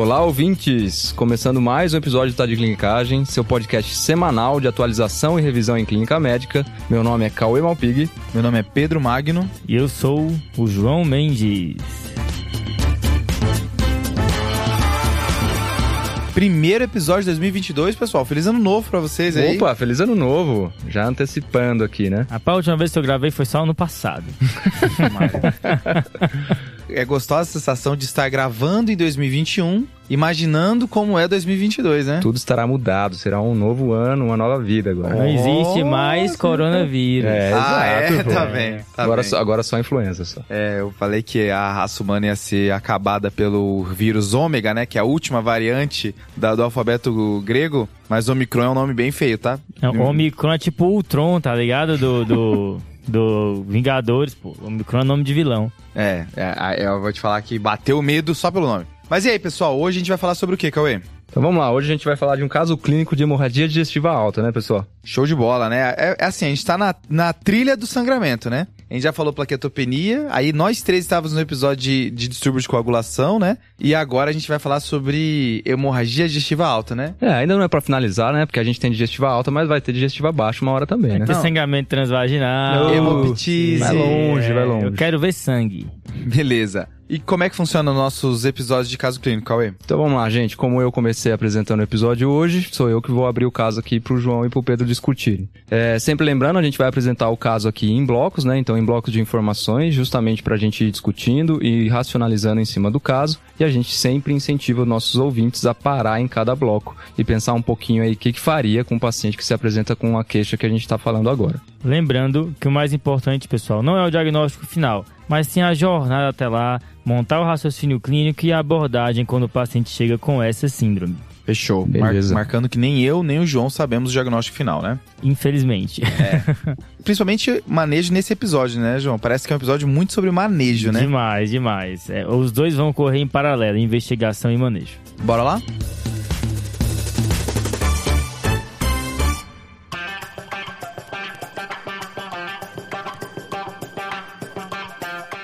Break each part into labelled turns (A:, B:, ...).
A: Olá, ouvintes! Começando mais um episódio do Tá de Clinicagem, seu podcast semanal de atualização e revisão em clínica médica. Meu nome é Cauê Malpig.
B: Meu nome é Pedro Magno.
C: E eu sou o João Mendes.
B: Primeiro episódio de 2022, pessoal. Feliz ano novo pra vocês aí.
A: Opa, feliz ano novo! Já antecipando aqui, né?
C: A última vez que eu gravei foi só ano passado.
B: é gostosa a sensação de estar gravando em 2021, imaginando como é 2022, né?
A: Tudo estará mudado, será um novo ano, uma nova vida agora.
C: Não existe mais coronavírus.
A: É,
B: ah,
A: exato,
B: é?
A: pô.
B: Tá bem. Tá
A: agora,
B: bem.
A: Só, agora só influenza só.
B: É, eu falei que a raça humana ia ser acabada pelo vírus ômega, né? Que é a última variante da- do alfabeto grego. Mas Omicron é um nome bem feio, tá?
C: Não, Omicron é tipo o Ultron, tá ligado? Do, do, do Vingadores, pô. O Omicron é nome de vilão.
B: É, é, eu vou te falar que bateu medo só pelo nome. Mas e aí, pessoal? Hoje a gente vai falar sobre o que, Cauê?
A: Então vamos lá, hoje a gente vai falar de um caso clínico de hemorragia digestiva alta, né, pessoal?
B: Show de bola, né? É, é assim, a gente tá na, na trilha do sangramento, né? A gente já falou plaquetopenia, aí nós três estávamos no episódio de, de distúrbio de coagulação, né? E agora a gente vai falar sobre hemorragia digestiva alta, né?
A: É, ainda não é pra finalizar, né? Porque a gente tem digestiva alta, mas vai ter digestiva baixa uma hora também, né?
C: Tem
B: Não.
C: sangramento transvaginal.
A: Não.
B: Hemoptise.
A: Vai longe, vai longe.
C: Eu quero ver sangue.
B: Beleza. E como é que funciona os nossos episódios de caso clínico, Cauê?
A: Então vamos lá, gente. Como eu comecei apresentando o episódio hoje, sou eu que vou abrir o caso aqui pro João e pro Pedro discutirem. É, sempre lembrando, a gente vai apresentar o caso aqui em blocos, né? Então em blocos de informações, justamente pra gente ir discutindo e racionalizando em cima do caso. E a gente sempre incentiva os nossos ouvintes a parar em cada bloco e pensar um pouquinho aí o que, que faria com o paciente que se apresenta com a queixa que a gente tá falando agora.
C: Lembrando que o mais importante, pessoal, não é o diagnóstico final, mas sim a jornada até lá, montar o raciocínio clínico e a abordagem quando o paciente chega com essa síndrome.
B: Fechou. Mar-
A: Beleza.
B: marcando que nem eu, nem o João sabemos o diagnóstico final, né?
C: Infelizmente.
B: Principalmente manejo nesse episódio, né, João? Parece que é um episódio muito sobre manejo, né?
C: Demais, demais. É, os dois vão correr em paralelo, investigação e manejo.
B: Bora lá?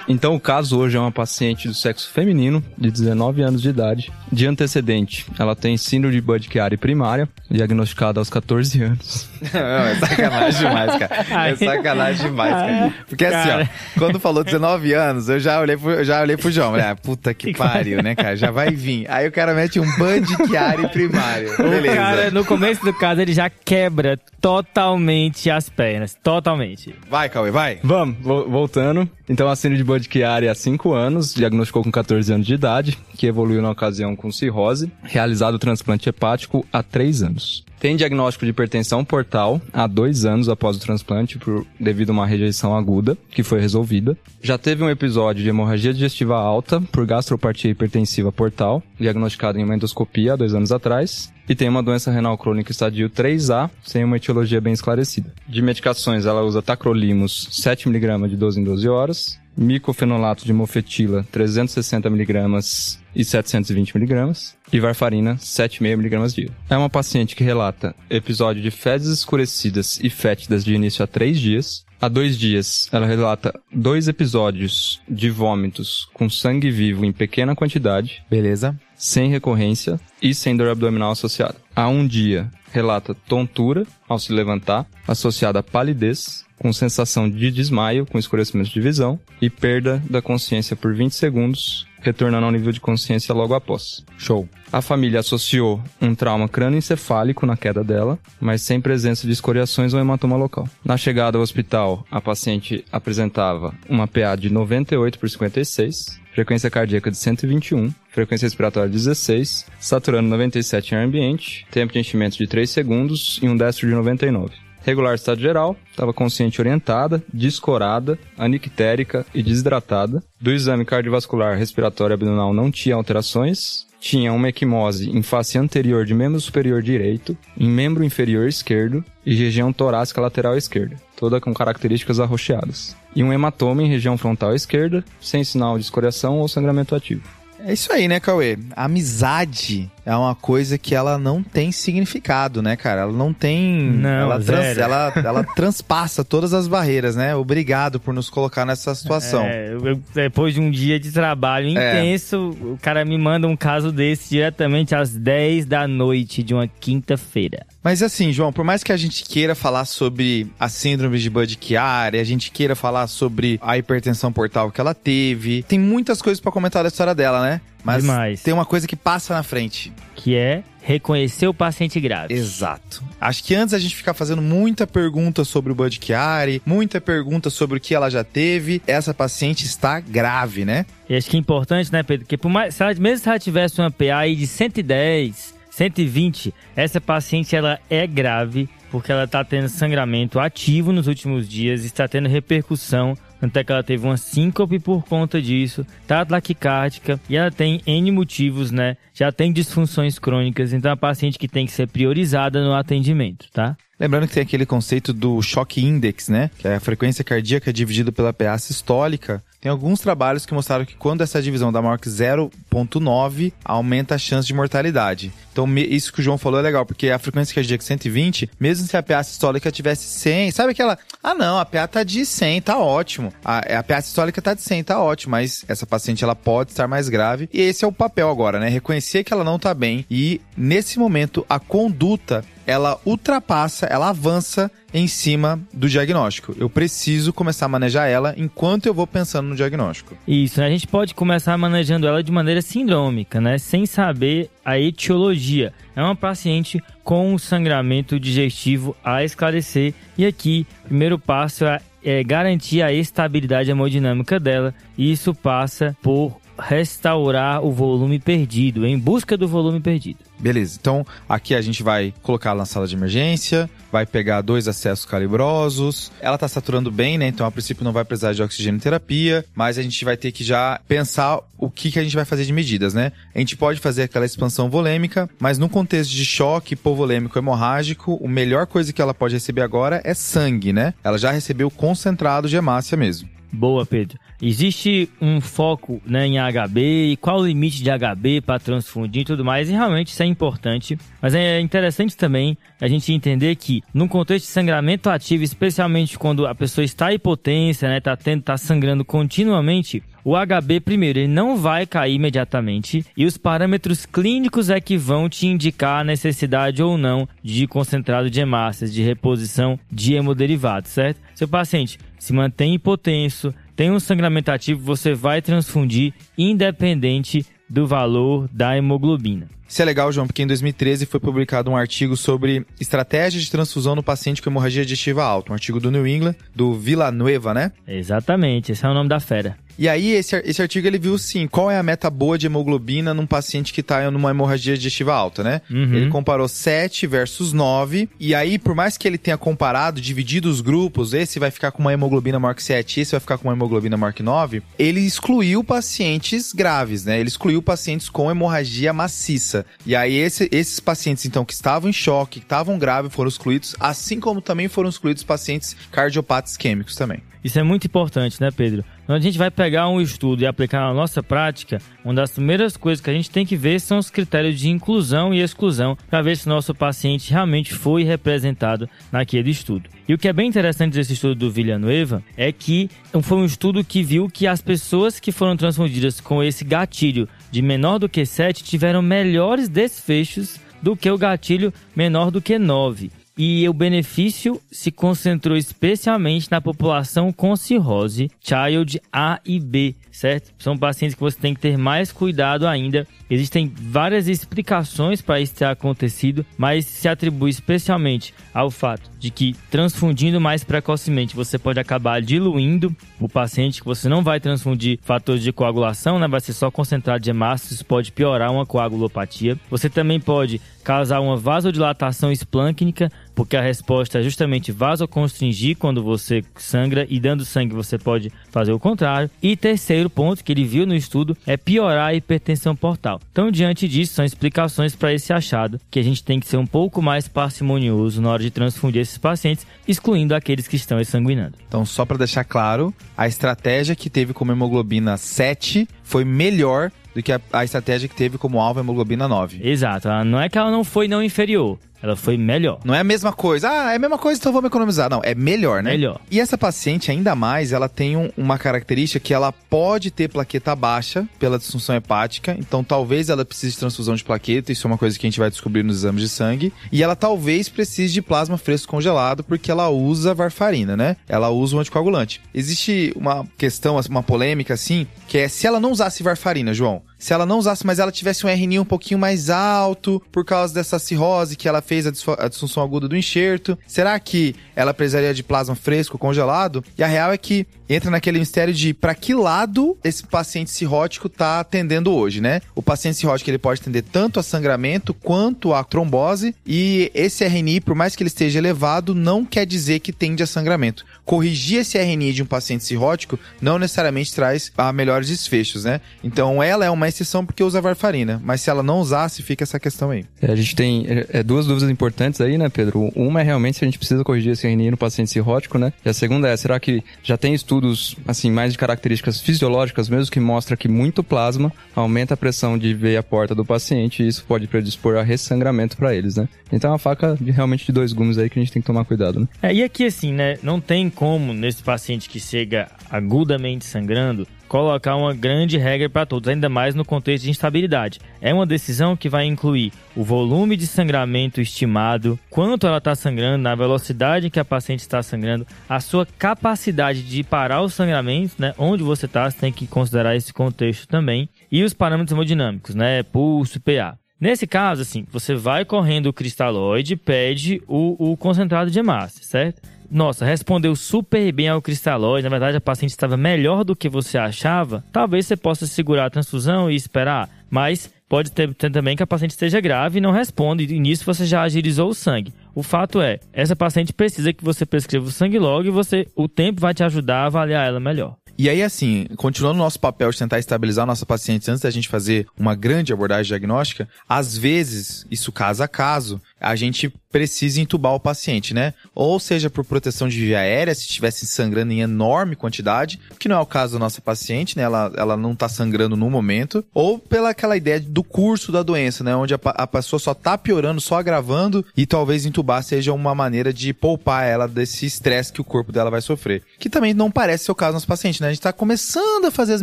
A: Então o caso hoje é uma paciente do sexo feminino, de 19 anos de idade, de antecedente. Ela tem síndrome de Budd-Chiari primária, diagnosticada aos 14 anos.
B: Não, é sacanagem demais, cara. É sacanagem demais, cara. Porque assim, ó, quando falou 19 anos, eu já olhei pro, eu já olhei pro João. Falei, ah, puta que pariu, né, cara? Já vai vir. Aí o cara mete um band Chiari primário.
C: O
B: Beleza.
C: cara, no começo do caso, ele já quebra totalmente as pernas. Totalmente.
B: Vai, Cauê, vai.
A: Vamos, vo- voltando. Então a síndrome de Budd-Chiari há 5 anos, diagnosticou com 14 anos de idade, que evoluiu na ocasião com cirrose, realizado o transplante hepático há 3 anos. Tem diagnóstico de hipertensão portal há 2 anos após o transplante, por, devido a uma rejeição aguda, que foi resolvida. Já teve um episódio de hemorragia digestiva alta por gastropatia hipertensiva portal, diagnosticado em uma endoscopia há 2 anos atrás. E tem uma doença renal crônica estadio 3A, sem uma etiologia bem esclarecida. De medicações, ela usa tacrolimus 7mg de 12 em 12 horas, micofenolato de mofetila 360mg e 720mg, e varfarina 7,5mg dia. É uma paciente que relata episódio de fezes escurecidas e fétidas de início a 3 dias, Há dois dias, ela relata dois episódios de vômitos com sangue vivo em pequena quantidade,
B: Beleza.
A: Sem recorrência e sem dor abdominal associada. Há um dia, relata tontura ao se levantar, associada a palidez, com sensação de desmaio, com escurecimento de visão e perda da consciência por 20 segundos, retornando ao nível de consciência logo após.
B: Show.
A: A família associou um trauma crânioencefálico na queda dela, mas sem presença de escoriações ou hematoma local. Na chegada ao hospital, a paciente apresentava uma PA de 98 por 56, frequência cardíaca de 121, frequência respiratória de 16, saturando 97 em ambiente, tempo de enchimento de 3 segundos e um destro de 99. Regular estado geral, estava consciente orientada, descorada, anictérica e desidratada. Do exame cardiovascular respiratório abdominal não tinha alterações. Tinha uma equimose em face anterior de membro superior direito, em membro inferior esquerdo e região torácica lateral esquerda, toda com características arroxeadas. E um hematoma em região frontal esquerda, sem sinal de escoriação ou sangramento ativo.
B: É isso aí, né, Cauê? Amizade é uma coisa que ela não tem significado, né, cara? Ela não tem.
C: Não,
B: ela, trans, ela, ela transpassa todas as barreiras, né? Obrigado por nos colocar nessa situação.
C: É, eu- depois de um dia de trabalho intenso, o cara me manda um caso desse diretamente às 10 da noite de uma quinta-feira.
B: Mas assim, João, por mais que a gente queira falar sobre a síndrome de Budd-Chiari, a gente queira falar sobre a hipertensão portal que ela teve, tem muitas coisas pra comentar da história dela, né? Mas
C: Demais.
B: tem uma coisa que passa na frente.
C: Que é reconhecer o paciente grave.
B: Exato. Acho que antes a gente ficar fazendo muita pergunta sobre o Bud Chiari, muita pergunta sobre o que ela já teve, essa paciente está grave, né?
C: E acho que é importante, né, Pedro? Porque por mais, se ela- mesmo se ela tivesse uma PA de 110, 120, essa paciente ela é grave porque ela está tendo sangramento ativo nos últimos dias, está tendo repercussão, até que ela teve uma síncope por conta disso, tá taquicárdica e ela tem N motivos, né? Já tem disfunções crônicas, então é uma paciente que tem que ser priorizada no atendimento, tá?
B: Lembrando que tem aquele conceito do choque index, né? Que é a frequência cardíaca dividida pela PA sistólica. Tem alguns trabalhos que mostraram que quando essa divisão dá maior que 0.9, aumenta a chance de mortalidade. Então, isso que o João falou é legal, porque a frequência cardíaca 120, mesmo se a PA sistólica tivesse 100, sabe aquela, ah não, a PA tá de 100, tá ótimo. A, a PA sistólica tá de 100, tá ótimo, mas essa paciente ela pode estar mais grave. E esse é o papel agora, né? Reconhecer que ela não tá bem e nesse momento a conduta ela ultrapassa, ela avança em cima do diagnóstico. Eu preciso começar a manejar ela enquanto eu vou pensando no diagnóstico.
C: Isso, né? a gente pode começar manejando ela de maneira sindrômica, né? Sem saber a etiologia. É uma paciente com sangramento digestivo a esclarecer. E aqui, o primeiro passo é, é garantir a estabilidade hemodinâmica dela. E isso passa por restaurar o volume perdido, em busca do volume perdido.
B: Beleza, então aqui a gente vai colocar ela na sala de emergência, vai pegar dois acessos calibrosos. Ela tá saturando bem, né? Então a princípio não vai precisar de oxigênio terapia, mas a gente vai ter que já pensar o que, que a gente vai fazer de medidas, né? A gente pode fazer aquela expansão volêmica, mas no contexto de choque hipovolêmico hemorrágico, a melhor coisa que ela pode receber agora é sangue, né? Ela já recebeu concentrado de hemácia mesmo.
C: Boa, Pedro. Existe um foco né, em HB e qual o limite de HB para transfundir e tudo mais, e realmente isso é importante. Mas é interessante também a gente entender que, num contexto de sangramento ativo, especialmente quando a pessoa está hipotência, né, tá, tendo, tá sangrando continuamente, o HB, primeiro, ele não vai cair imediatamente e os parâmetros clínicos é que vão te indicar a necessidade ou não de concentrado de hemácias, de reposição de hemoderivados, certo? Seu paciente se mantém hipotenso, tem um sangramento ativo, você vai transfundir independente do valor da hemoglobina.
B: Isso é legal, João, porque em 2013 foi publicado um artigo sobre estratégia de transfusão no paciente com hemorragia digestiva alta. Um artigo do New England, do Villanueva, né?
C: Exatamente, esse é o nome da fera.
B: E aí, esse, esse artigo ele viu sim qual é a meta boa de hemoglobina num paciente que tá numa hemorragia digestiva alta, né?
C: Uhum.
B: Ele comparou 7 versus 9. E aí, por mais que ele tenha comparado, dividido os grupos, esse vai ficar com uma hemoglobina maior que 7, esse vai ficar com uma hemoglobina maior que 9, ele excluiu pacientes graves, né? Ele excluiu pacientes com hemorragia maciça. E aí, esse- esses pacientes, então, que estavam em choque, que estavam graves, foram excluídos, assim como também foram excluídos pacientes cardiopatas isquêmicos também.
C: Isso é muito importante, né, Pedro? Quando a gente vai pegar um estudo e aplicar na nossa prática, uma das primeiras coisas que a gente tem que ver são os critérios de inclusão e exclusão para ver se nosso paciente realmente foi representado naquele estudo. E o que é bem interessante desse estudo do Villanueva é que foi um estudo que viu que as pessoas que foram transfundidas com esse gatilho de menor do que 7 tiveram melhores desfechos do que o gatilho menor do que 9. E o benefício se concentrou especialmente na população com cirrose, child A e B, certo? São pacientes que você tem que ter mais cuidado ainda. Existem várias explicações para isso ter acontecido, mas se atribui especialmente ao fato de que transfundindo mais precocemente você pode acabar diluindo o paciente, que você não vai transfundir fatores de coagulação, né? Vai ser só concentrado de hemácias, isso pode piorar uma coagulopatia. Você também pode causar uma vasodilatação esplâncnica, porque a resposta é justamente vasoconstringir quando você sangra e dando sangue você pode fazer o contrário. E terceiro ponto que ele viu no estudo é piorar a hipertensão portal. Então, diante disso, são explicações para esse achado que a gente tem que ser um pouco mais parcimonioso na hora de transfundir esses pacientes, excluindo aqueles que estão exsanguinando.
B: Então, só para deixar claro, a estratégia que teve como hemoglobina 7 foi melhor do que a, a estratégia que teve como alvo a hemoglobina 9.
C: Exato. Não é que ela não foi não inferior. Ela foi melhor.
B: Não é a mesma coisa. Ah, é a mesma coisa, então me economizar. Não, é melhor, né?
C: Melhor.
B: E essa paciente, ainda mais, ela tem um, uma característica que ela pode ter plaqueta baixa pela disfunção hepática. Então, talvez ela precise de transfusão de plaqueta. Isso é uma coisa que a gente vai descobrir nos exames de sangue. E ela talvez precise de plasma fresco congelado, porque ela usa varfarina, né? Ela usa um anticoagulante. Existe uma questão, uma polêmica assim, que é se ela não usasse varfarina, João, se ela não usasse, mas ela tivesse um RNI um pouquinho mais alto por causa dessa cirrose que ela fez a, a disfunção aguda do enxerto, será que ela precisaria de plasma fresco congelado? E a real é que entra naquele mistério de para que lado esse paciente cirrótico tá atendendo hoje, né? O paciente cirrótico ele pode atender tanto a sangramento quanto a trombose e esse RNI, por mais que ele esteja elevado, não quer dizer que tende a sangramento. Corrigir esse RNI de um paciente cirrótico não necessariamente traz a melhores desfechos, né? Então ela é uma exceção porque usa varfarina, mas se ela não usasse, fica essa questão aí.
A: É, a gente tem é, é, duas dúvidas importantes aí, né, Pedro? Uma é realmente se a gente precisa corrigir esse RNI no paciente cirrótico, né? E a segunda é, será que já tem estudos, assim, mais de características fisiológicas mesmo, que mostra que muito plasma aumenta a pressão de veia porta do paciente e isso pode predispor a ressangramento para eles, né? Então é uma faca de, realmente de dois gumes aí que a gente tem que tomar cuidado, né?
C: É, e aqui assim, né, não tem como nesse paciente que chega agudamente sangrando colocar uma grande regra para todos, ainda mais no contexto de instabilidade. É uma decisão que vai incluir o volume de sangramento estimado, quanto ela está sangrando, na velocidade em que a paciente está sangrando, a sua capacidade de parar o sangramento, né? Onde você está, você tem que considerar esse contexto também. E os parâmetros hemodinâmicos, né? Pulso, PA. Nesse caso, assim, você vai correndo o cristalóide, pede o, o concentrado de hemácia, certo? Nossa, respondeu super bem ao cristalóide, na verdade a paciente estava melhor do que você achava, talvez você possa segurar a transfusão e esperar, mas pode ter, ter, também que a paciente esteja grave e não responde, e nisso você já agilizou o sangue. O fato é, essa paciente precisa que você prescreva o sangue logo e você, o tempo vai te ajudar a avaliar ela melhor.
B: E aí, assim, continuando o nosso papel de tentar estabilizar a nossa paciente antes da gente fazer uma grande abordagem diagnóstica, às vezes, isso caso a caso, a gente precisa entubar o paciente, né? Ou seja, por proteção de via aérea, se estivesse sangrando em enorme quantidade, que não é o caso da nossa paciente, né? Ela, ela não tá sangrando no momento, ou pela aquela ideia do curso da doença, né? Onde a, a pessoa só tá piorando, só agravando, e talvez entubar seja uma maneira de poupar ela desse estresse que o corpo dela vai sofrer. Que também não parece ser o caso do nosso paciente, né? A gente tá começando a fazer as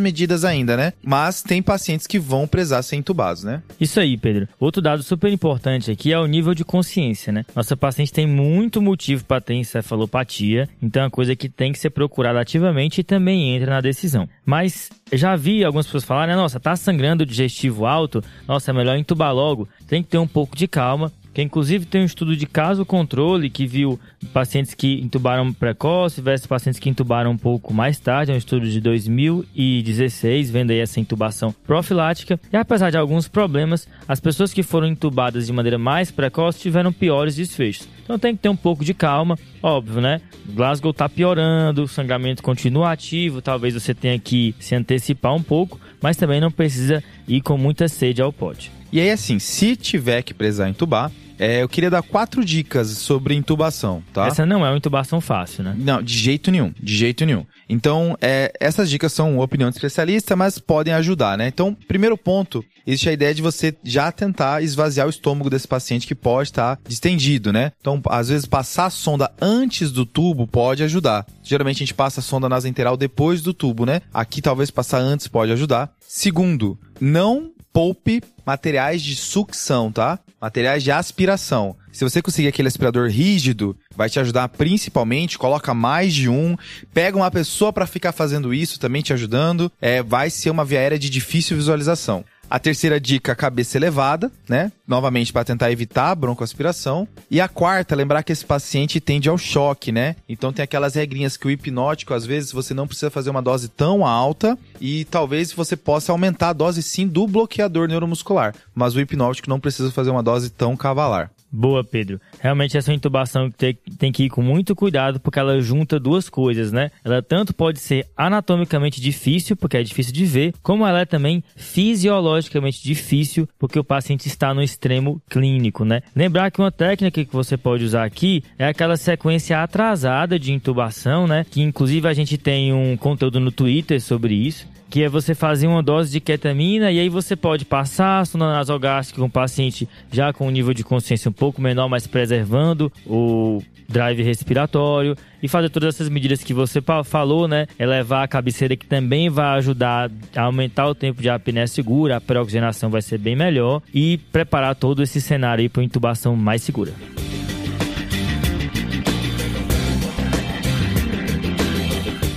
B: medidas ainda, né? Mas tem pacientes que vão precisar ser entubados, né?
C: Isso aí, Pedro. Outro dado super importante aqui é o nível de consciência, né? Nossa paciente tem muito motivo para ter encefalopatia, então é uma coisa que tem que ser procurada ativamente e também entra na decisão. Mas já vi algumas pessoas falarem, nossa, tá sangrando digestivo alto, nossa, é melhor entubar logo. Tem que ter um pouco de calma, que inclusive tem um estudo de caso controle que viu pacientes que intubaram precoce versus pacientes que intubaram um pouco mais tarde, é um estudo de 2016, vendo aí essa intubação profilática. E apesar de alguns problemas, as pessoas que foram intubadas de maneira mais precoce tiveram piores desfechos. Então tem que ter um pouco de calma, óbvio, né? Glasgow tá piorando, o sangramento continua ativo, talvez você tenha que se antecipar um pouco, mas também não precisa ir com muita sede ao pote.
B: E aí, assim, se tiver que precisar entubar, é, eu queria dar quatro dicas sobre intubação, tá?
C: Essa não é uma intubação fácil, né?
B: Não, de jeito nenhum, de jeito nenhum. Então, é, essas dicas são opinião de especialista, mas podem ajudar, né? Então, primeiro ponto, existe a ideia de você já tentar esvaziar o estômago desse paciente que pode estar distendido, né? Então, às vezes, passar a sonda antes do tubo pode ajudar. Geralmente, a gente passa a sonda nasoenteral depois do tubo, né? Aqui, talvez, passar antes pode ajudar. Segundo, não poupe materiais de sucção, tá? Materiais de aspiração. Se você conseguir aquele aspirador rígido, vai te ajudar principalmente. Coloca mais de um. Pega uma pessoa para ficar fazendo isso, também te ajudando. É, vai ser uma via aérea de difícil visualização. A terceira dica, cabeça elevada, né? Novamente para tentar evitar a broncoaspiração. E a quarta, lembrar que esse paciente tende ao choque, né? Então tem aquelas regrinhas que o hipnótico, às vezes, você não precisa fazer uma dose tão alta e talvez você possa aumentar a dose sim do bloqueador neuromuscular, mas o hipnótico não precisa fazer uma dose tão cavalar.
C: Boa, Pedro. Realmente essa intubação tem, tem que ir com muito cuidado porque ela junta duas coisas, né? Ela tanto pode ser anatomicamente difícil, porque é difícil de ver, como ela é também fisiologicamente difícil, porque o paciente está no extremo clínico, né? Lembrar que uma técnica que você pode usar aqui é aquela sequência atrasada de intubação, né? Que inclusive a gente tem um conteúdo no Twitter sobre isso que é você fazer uma dose de ketamina e aí você pode passar sonda nasogástrica com o paciente já com um nível de consciência um pouco menor, mas preservando o drive respiratório e fazer todas essas medidas que você falou, né? Elevar a cabeceira que também vai ajudar a aumentar o tempo de apneia segura, a pré-oxigenação vai ser bem melhor e preparar todo esse cenário para intubação mais segura.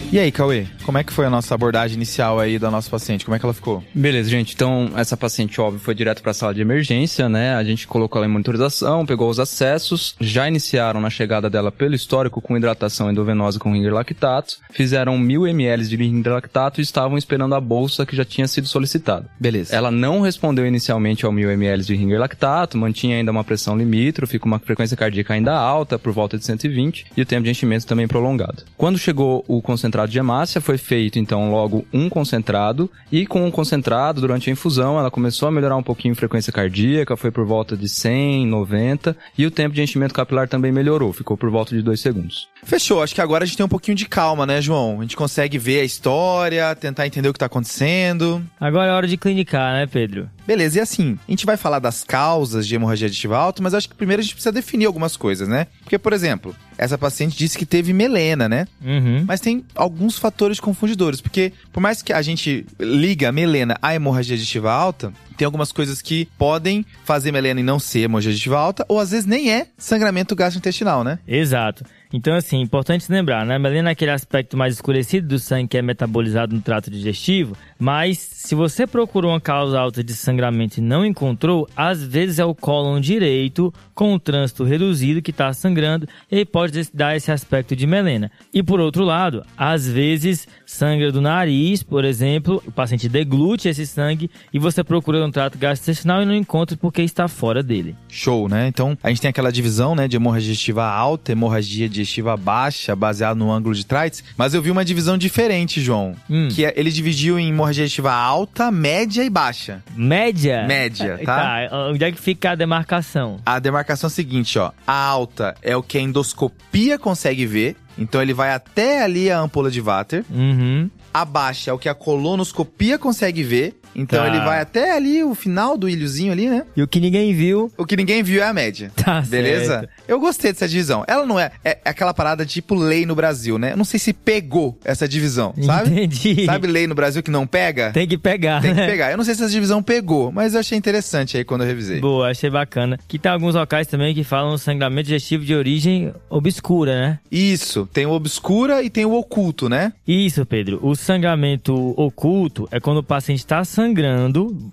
B: E aí, Cauê, como é que foi a nossa abordagem inicial aí da nossa paciente? Como é que ela ficou?
A: Beleza, gente. Então, essa paciente, óbvio, foi direto para a sala de emergência, né? A gente colocou ela em monitorização, pegou os acessos, já iniciaram na chegada dela pelo histórico com hidratação endovenosa com ringer lactato, fizeram mil ml de ringer lactato e estavam esperando a bolsa que já tinha sido solicitada.
B: Beleza.
A: Ela não respondeu inicialmente ao mil ml de ringer lactato, mantinha ainda uma pressão limítrofe, com uma frequência cardíaca ainda alta, por volta de 120, e o tempo de enchimento também prolongado. Quando chegou o concentrado concentrado de hemácia, foi feito então logo um concentrado e com o um concentrado durante a infusão ela começou a melhorar um pouquinho a frequência cardíaca, foi por volta de 100, 90 e o tempo de enchimento capilar também melhorou, ficou por volta de 2 segundos.
B: Fechou, acho que agora a gente tem um pouquinho de calma, né, João? A gente consegue ver a história, tentar entender o que tá acontecendo.
C: Agora é hora de clinicar, né, Pedro?
B: Beleza, e assim, a gente vai falar das causas de hemorragia aditiva alta, mas acho que primeiro a gente precisa definir algumas coisas, né? Porque, por exemplo, essa paciente disse que teve melena, né?
C: Uhum.
B: Mas tem alguns fatores confundidores, porque por mais que a gente liga a melena à hemorragia aditiva alta, tem algumas coisas que podem fazer melena e não ser hemorragia aditiva alta, ou às vezes nem é sangramento gastrointestinal, né?
C: Exato. Então, assim, importante lembrar, né? A melena é aquele aspecto mais escurecido do sangue que é metabolizado no trato digestivo, mas se você procurou uma causa alta de sangramento e não encontrou, às vezes é o cólon direito com o trânsito reduzido que está sangrando e pode dar esse aspecto de melena. E por outro lado, às vezes sangra do nariz, por exemplo, o paciente deglute esse sangue e você procura um trato gastrointestinal e não encontra porque está fora dele.
B: Show, né? Então a gente tem aquela divisão, né, de hemorragia digestiva alta, hemorragia digestiva baixa, baseado no ângulo de Trites, mas eu vi uma divisão diferente, João,
C: hum.
B: que é, ele dividiu em hemorragia digestiva alta, média e baixa.
C: Média?
B: Média, tá?
C: tá. Onde é que fica a demarcação?
B: A demarcação é a seguinte, ó. A alta é o que a endoscopia consegue ver, então ele vai até ali a ampola de Vater.
C: Uhum.
B: A baixa é o que a colonoscopia consegue ver. Então tá. ele vai até ali o final do ilhozinho ali, né?
C: E o que ninguém viu.
B: O que ninguém viu é a média.
C: Tá
B: Beleza?
C: Certo.
B: Eu gostei dessa divisão. Ela não é, é aquela parada tipo lei no Brasil, né? Eu não sei se pegou essa divisão, sabe?
C: Entendi.
B: Sabe lei no Brasil que não pega?
C: Tem que pegar.
B: Tem
C: né?
B: que pegar. Eu não sei se essa divisão pegou, mas eu achei interessante aí quando eu revisei.
C: Boa, achei bacana. Que tem alguns locais também que falam sangramento digestivo de origem obscura, né?
B: Isso. Tem o obscura e tem o oculto, né?
C: Isso, Pedro. O sangramento oculto é quando o paciente está sangrando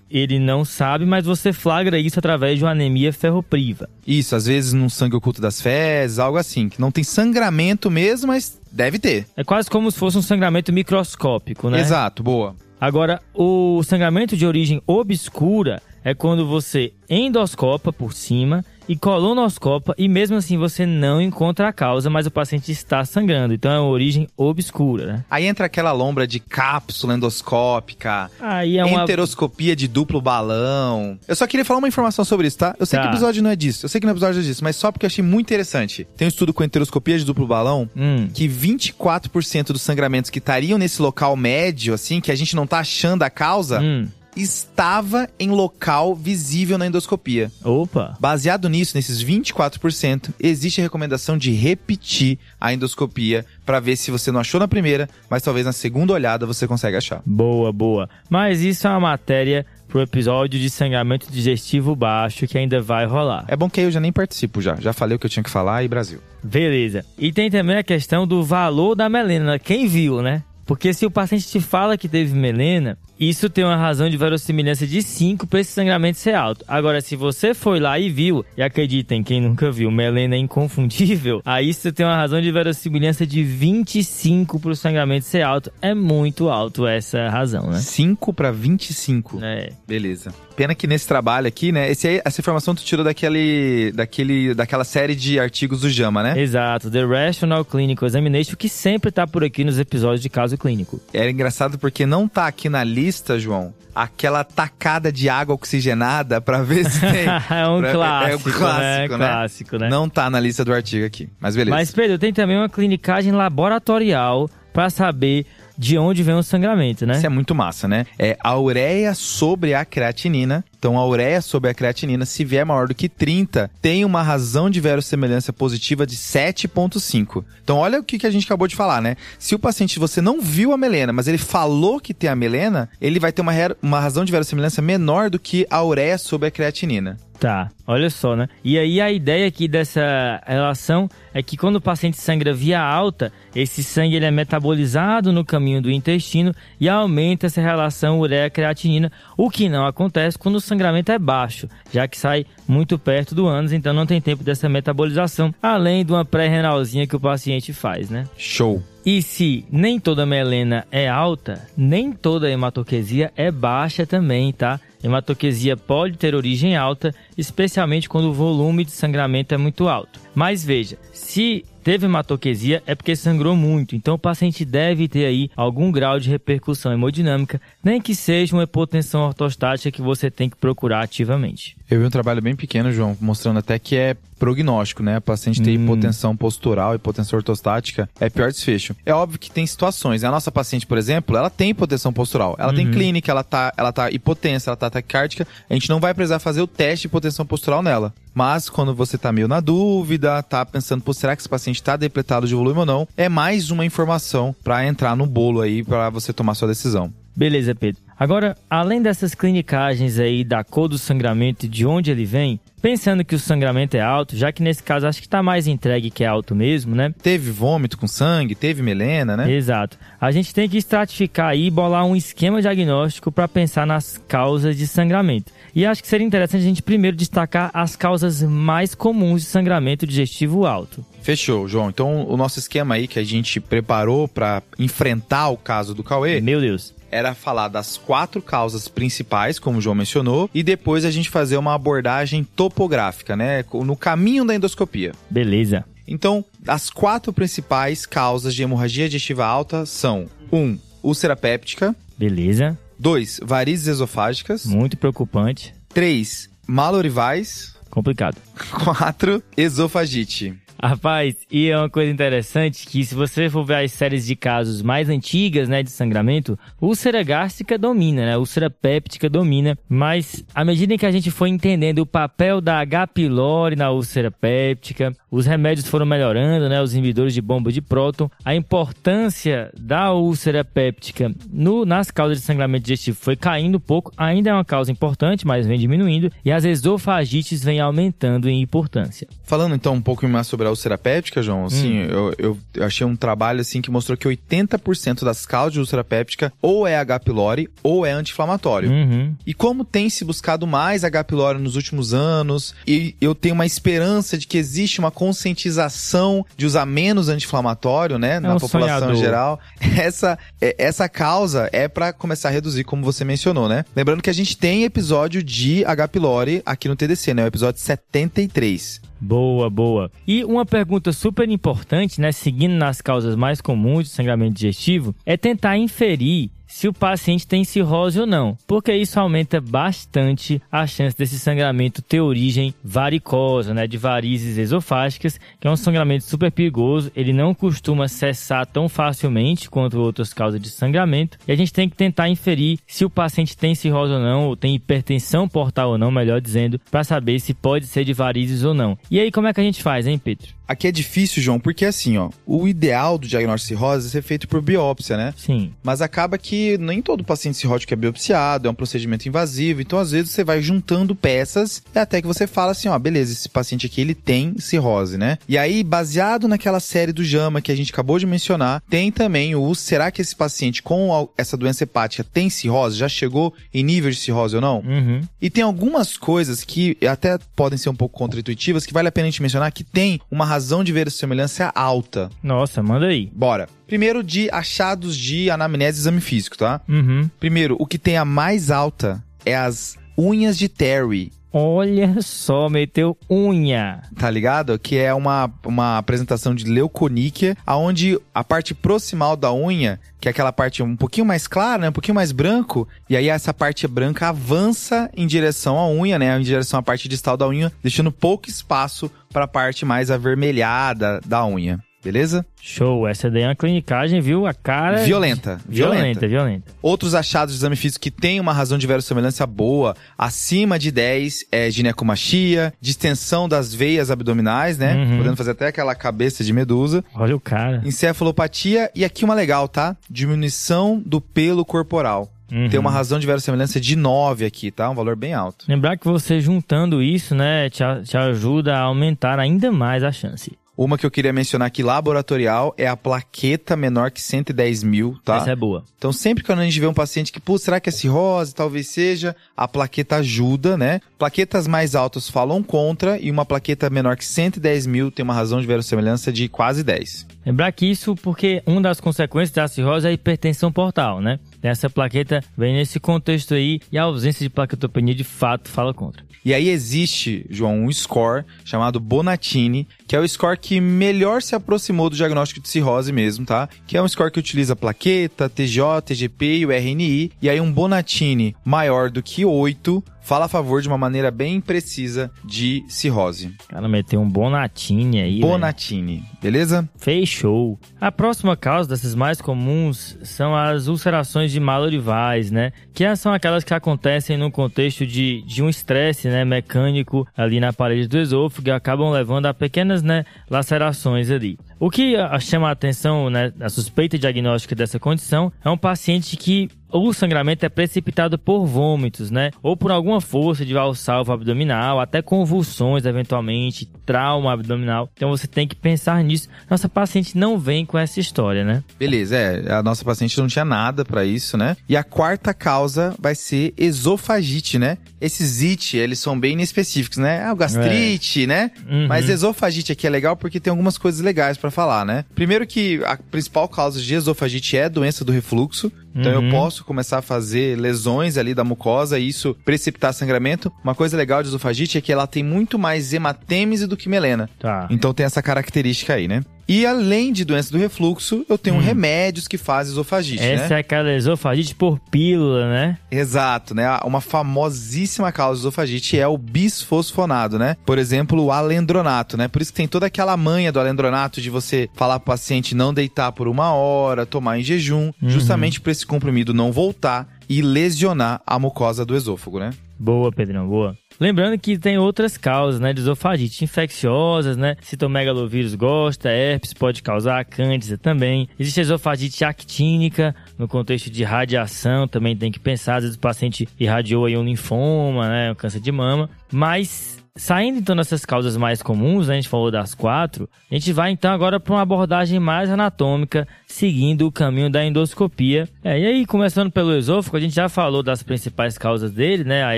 C: ele não sabe, mas você flagra isso através de uma anemia ferropriva.
B: Isso, às vezes num sangue oculto das fezes, algo assim, que não tem sangramento mesmo, mas deve ter.
C: É quase como se fosse um sangramento microscópico, né?
B: Exato, boa.
C: Agora, o sangramento de origem obscura é quando você endoscopa por cima e colonoscopa e mesmo assim você não encontra a causa, mas o paciente está sangrando. Então é uma origem obscura, né?
B: Aí entra aquela lombra de cápsula endoscópica,
C: Aí é uma
B: enteroscopia de duplo balão. Eu só queria falar uma informação sobre isso, tá? Eu sei
C: Tá.
B: que o episódio não é disso, eu sei que no episódio é disso, mas só porque eu achei muito interessante. Tem um estudo com enteroscopia de duplo balão
C: Hum.
B: que 24% dos sangramentos que estariam nesse local médio, assim, que a gente não tá achando a causa,
C: Hum.
B: Estava em local visível na endoscopia.
C: Opa.
B: Baseado nisso, nesses 24%, existe a recomendação de repetir a endoscopia para ver se você não achou na primeira, mas talvez na segunda olhada você consegue achar.
C: Boa, boa. Mas isso é uma matéria pro episódio de sangramento digestivo baixo que ainda vai rolar.
B: É bom que aí eu já nem participo já. Já falei o que eu tinha que falar e Brasil.
C: Beleza. E tem também a questão do valor da melena. Quem viu, né? Porque se o paciente te fala que teve melena, isso tem uma razão de verossimilhança de 5 para esse sangramento ser alto. Agora, se você foi lá e viu, e acreditem, quem nunca viu, melena é inconfundível, aí isso tem uma razão de verossimilhança de 25 para o sangramento ser alto. É muito alto essa razão, né?
B: 5 para 25.
C: É.
B: Beleza. Pena que nesse trabalho aqui, né? Esse essa informação tu tirou daquele, daquele, daquela série de artigos do JAMA, né?
C: Exato, The Rational Clinical Examination, que sempre tá por aqui nos episódios de caso clínico.
B: Era engraçado porque não tá aqui na lista, João, aquela tacada de água oxigenada pra ver se tem.
C: é um
B: pra,
C: clássico,
B: é um clássico,
C: né?
B: né?
C: Clássico, né?
B: Não tá na lista do artigo aqui, mas beleza.
C: Mas, Pedro, tem também uma clinicagem laboratorial para saber de onde vem o sangramento, né?
B: Isso é muito massa, né? É a ureia sobre a creatinina. Então, a ureia sobre a creatinina, se vier maior do que 30, tem uma razão de verossemelhança positiva de 7,5. Então, olha o que, que a gente acabou de falar, né? Se o paciente, você não viu a melena, mas ele falou que tem a melena, ele vai ter uma, uma razão de verossemelhança menor do que a ureia sobre a creatinina.
C: Tá, olha só, né? E aí a ideia aqui dessa relação é que quando o paciente sangra via alta, esse sangue ele é metabolizado no caminho do intestino e aumenta essa relação ureia-creatinina, o que não acontece quando o sangramento é baixo, já que sai muito perto do ânus, então não tem tempo dessa metabolização, além de uma pré-renalzinha que o paciente faz, né?
B: Show!
C: E se nem toda melena é alta, nem toda hematoquesia é baixa também, tá? Hematoquesia pode ter origem alta, especialmente quando o volume de sangramento é muito alto. Mas veja, se teve hematoquesia é porque sangrou muito, então o paciente deve ter aí algum grau de repercussão hemodinâmica, nem que seja uma hipotensão ortostática que você tem que procurar ativamente.
B: Eu vi um trabalho bem pequeno, João, mostrando até que é prognóstico, né? O paciente ter
C: Hum.
B: hipotensão postural, hipotensão ortostática, é pior desfecho. É óbvio que tem situações. A nossa paciente, por exemplo, ela tem hipotensão postural. Ela tem clínica, ela tá, ela tá hipotensa, ela tá taquicárdica. A gente não vai precisar fazer o teste de hipotensão postural nela. Mas quando você tá meio na dúvida, tá pensando, pô, será que esse paciente tá depletado de volume ou não? É mais uma informação para entrar no bolo aí para você tomar sua decisão.
C: Beleza, Pedro. Agora, além dessas clinicagens aí da cor do sangramento e de onde ele vem, pensando que o sangramento é alto, já que nesse caso acho que tá mais entregue que é alto mesmo, né?
B: Teve vômito com sangue, teve melena, né?
C: Exato. A gente tem que estratificar aí e bolar um esquema diagnóstico para pensar nas causas de sangramento. E acho que seria interessante a gente primeiro destacar as causas mais comuns de sangramento digestivo alto.
B: Fechou, João. Então, o nosso esquema aí que a gente preparou para enfrentar o caso do Cauê
C: Meu Deus.
B: Era falar das quatro causas principais, como o João mencionou, e depois a gente fazer uma abordagem topográfica, né? No caminho da endoscopia.
C: Beleza.
B: Então, as quatro principais causas de hemorragia digestiva alta são: 1. Um, úlcera péptica.
C: Beleza.
B: 2. Varizes esofágicas.
C: Muito preocupante.
B: 3. Malorivais.
C: Complicado.
B: 4. Esofagite.
C: Rapaz, e é uma coisa interessante que se você for ver as séries de casos mais antigas, né, de sangramento, úlcera gástrica domina, né, úlcera péptica domina, mas à medida que a gente foi entendendo o papel da H. pylori na úlcera péptica, os remédios foram melhorando, né, os inibidores de bomba de próton, a importância da úlcera péptica no, nas causas de sangramento digestivo foi caindo um pouco, ainda é uma causa importante, mas vem diminuindo, e as esofagites vêm aumentando em importância.
B: Falando então um pouco mais sobre a úlcera péptica, João, assim,
C: Hum.
B: eu, eu, eu achei um trabalho assim que mostrou que 80% das causas de úlcera péptica ou é H. pylori ou é anti-inflamatório.
C: Uhum.
B: E como tem se buscado mais H. pylori nos últimos anos, e eu tenho uma esperança de que existe uma conscientização de usar menos anti-inflamatório, né, na
C: um
B: população
C: sonhador.
B: geral, essa, é- essa causa é para começar a reduzir, como você mencionou, né? Lembrando que a gente tem episódio de H. pylori aqui no TDC, né, o episódio 73.
C: Boa, boa. E uma pergunta super importante, né, seguindo nas causas mais comuns de sangramento digestivo, é tentar inferir se o paciente tem cirrose ou não, porque isso aumenta bastante a chance desse sangramento ter origem varicosa, né, de varizes esofágicas, que é um sangramento super perigoso, ele não costuma cessar tão facilmente quanto outras causas de sangramento, e a gente tem que tentar inferir se o paciente tem cirrose ou não, ou tem hipertensão portal ou não, melhor dizendo, para saber se pode ser de varizes ou não. E aí, como é que a gente faz, hein, Pedro?
B: Aqui é difícil, João, porque assim, ó, o ideal do diagnóstico de cirrose é ser feito por biópsia, né?
C: Sim.
B: Mas acaba que nem todo paciente cirrótico é biopsiado, é um procedimento invasivo, então às vezes você vai juntando peças e até que você fala assim, ó, beleza, esse paciente aqui ele tem cirrose, né? E aí, baseado naquela série do JAMA que a gente acabou de mencionar, tem também o será que esse paciente com essa doença hepática tem cirrose? Já chegou em nível de cirrose ou não?
C: Uhum.
B: E tem algumas coisas que até podem ser um pouco contraintuitivas que vale a pena a gente mencionar que tem uma razão de verossimilhança alta.
C: Nossa, manda aí.
B: Bora. Primeiro de achados de anamnese e exame físico, tá?
C: Uhum.
B: Primeiro, o que tem a mais alta é as unhas de Terry.
C: Olha só, meteu unha.
B: Tá ligado? Que é uma, uma apresentação de leuconíquia, aonde a parte proximal da unha, que é aquela parte um pouquinho mais clara, né? Um pouquinho mais branco, e aí essa parte branca avança em direção à unha, né? Em direção à parte distal da unha, deixando pouco espaço para a parte mais avermelhada da unha. Beleza?
C: Show, essa daí é uma clinicagem, viu? A cara.
B: Violenta.
C: Violenta, violenta.
B: Outros achados de exame físico que tem uma razão de verossimilhança boa, acima de 10, é ginecomastia, distensão das veias abdominais, né?
C: Uhum.
B: Podendo fazer até aquela cabeça de medusa.
C: Olha o cara.
B: Encefalopatia e aqui uma legal, tá? Diminuição do pelo corporal.
C: Uhum.
B: Tem uma razão de verossimilhança de 9 aqui, tá? Um valor bem alto.
C: Lembrar que você juntando isso, né, te, te ajuda a aumentar ainda mais a chance.
B: Uma que eu queria mencionar aqui, laboratorial, é a plaqueta menor que 110 mil, tá?
C: Essa é boa.
B: Então, sempre que a gente vê um paciente que, pô, será que é cirrose? Talvez seja. A plaqueta ajuda, né? Plaquetas mais altas falam contra e uma plaqueta menor que 110 mil tem uma razão de verossimilhança de quase 10.
C: Lembrar que isso porque uma das consequências da cirrose é a hipertensão portal, né? Essa plaqueta vem nesse contexto aí e a ausência de plaquetopenia de fato fala contra.
B: E aí existe, João, um score chamado Bonatini, que é o score que melhor se aproximou do diagnóstico de cirrose mesmo, tá? Que é um score que utiliza plaqueta, TJ, TGP e o RNI. E aí um Bonatini maior do que 8 fala a favor de uma maneira bem precisa de cirrose.
C: O cara meteu um Bonatini aí.
B: Bonatini, beleza?
C: Fechou. A próxima causa dessas mais comuns são as ulcerações de malorivais, né? Que são aquelas que acontecem no contexto de, de um estresse né, mecânico ali na parede do esôfago e acabam levando a pequenas né, lacerações ali. O que chama a atenção, né, a suspeita diagnóstica dessa condição é um paciente que o sangramento é precipitado por vômitos, né? Ou por alguma força de valsalva abdominal, até convulsões eventualmente, trauma abdominal. Então você tem que pensar nisso. Nossa paciente não vem com essa história, né?
B: Beleza, é, a nossa paciente não tinha nada pra isso, né? E a quarta causa vai ser esofagite, né? Esses it, eles são bem inespecíficos, né? Ah, o gastrite, né?
C: Uhum.
B: Mas esofagite aqui é legal porque tem algumas coisas legais pra falar, né? Primeiro que a principal causa de esofagite é doença do refluxo. Então
C: Uhum.
B: eu posso começar a fazer lesões ali da mucosa e isso precipitar sangramento. Uma coisa legal de esofagite é que ela tem muito mais hematêmese do que melena.
C: Tá.
B: Então tem essa característica aí, né? E além de doença do refluxo, eu tenho
C: Hum.
B: remédios que fazem esofagite,
C: Essa
B: né?
C: é aquela esofagite por pílula, né?
B: Exato, né? Uma famosíssima causa de esofagite é o bisfosfonado, né? Por exemplo, o alendronato, né? Por isso que tem toda aquela manha do alendronato de você falar pro paciente não deitar por uma hora, tomar em jejum, justamente para esse comprimido não voltar e lesionar a mucosa do esôfago, né?
C: Boa, Pedrão, boa. Lembrando que tem outras causas, né, de esofagite infecciosas, né? Citomegalovírus gosta, herpes pode causar, cândida também. Existe a esofagite actínica, no contexto de radiação, também tem que pensar, às vezes o paciente irradiou aí um linfoma, né, um câncer de mama. Mas Saindo então dessas causas mais comuns, né, a gente falou das quatro, a gente vai então agora para uma abordagem mais anatômica, seguindo o caminho da endoscopia. É, e aí, começando pelo esôfago, a gente já falou das principais causas dele, né, a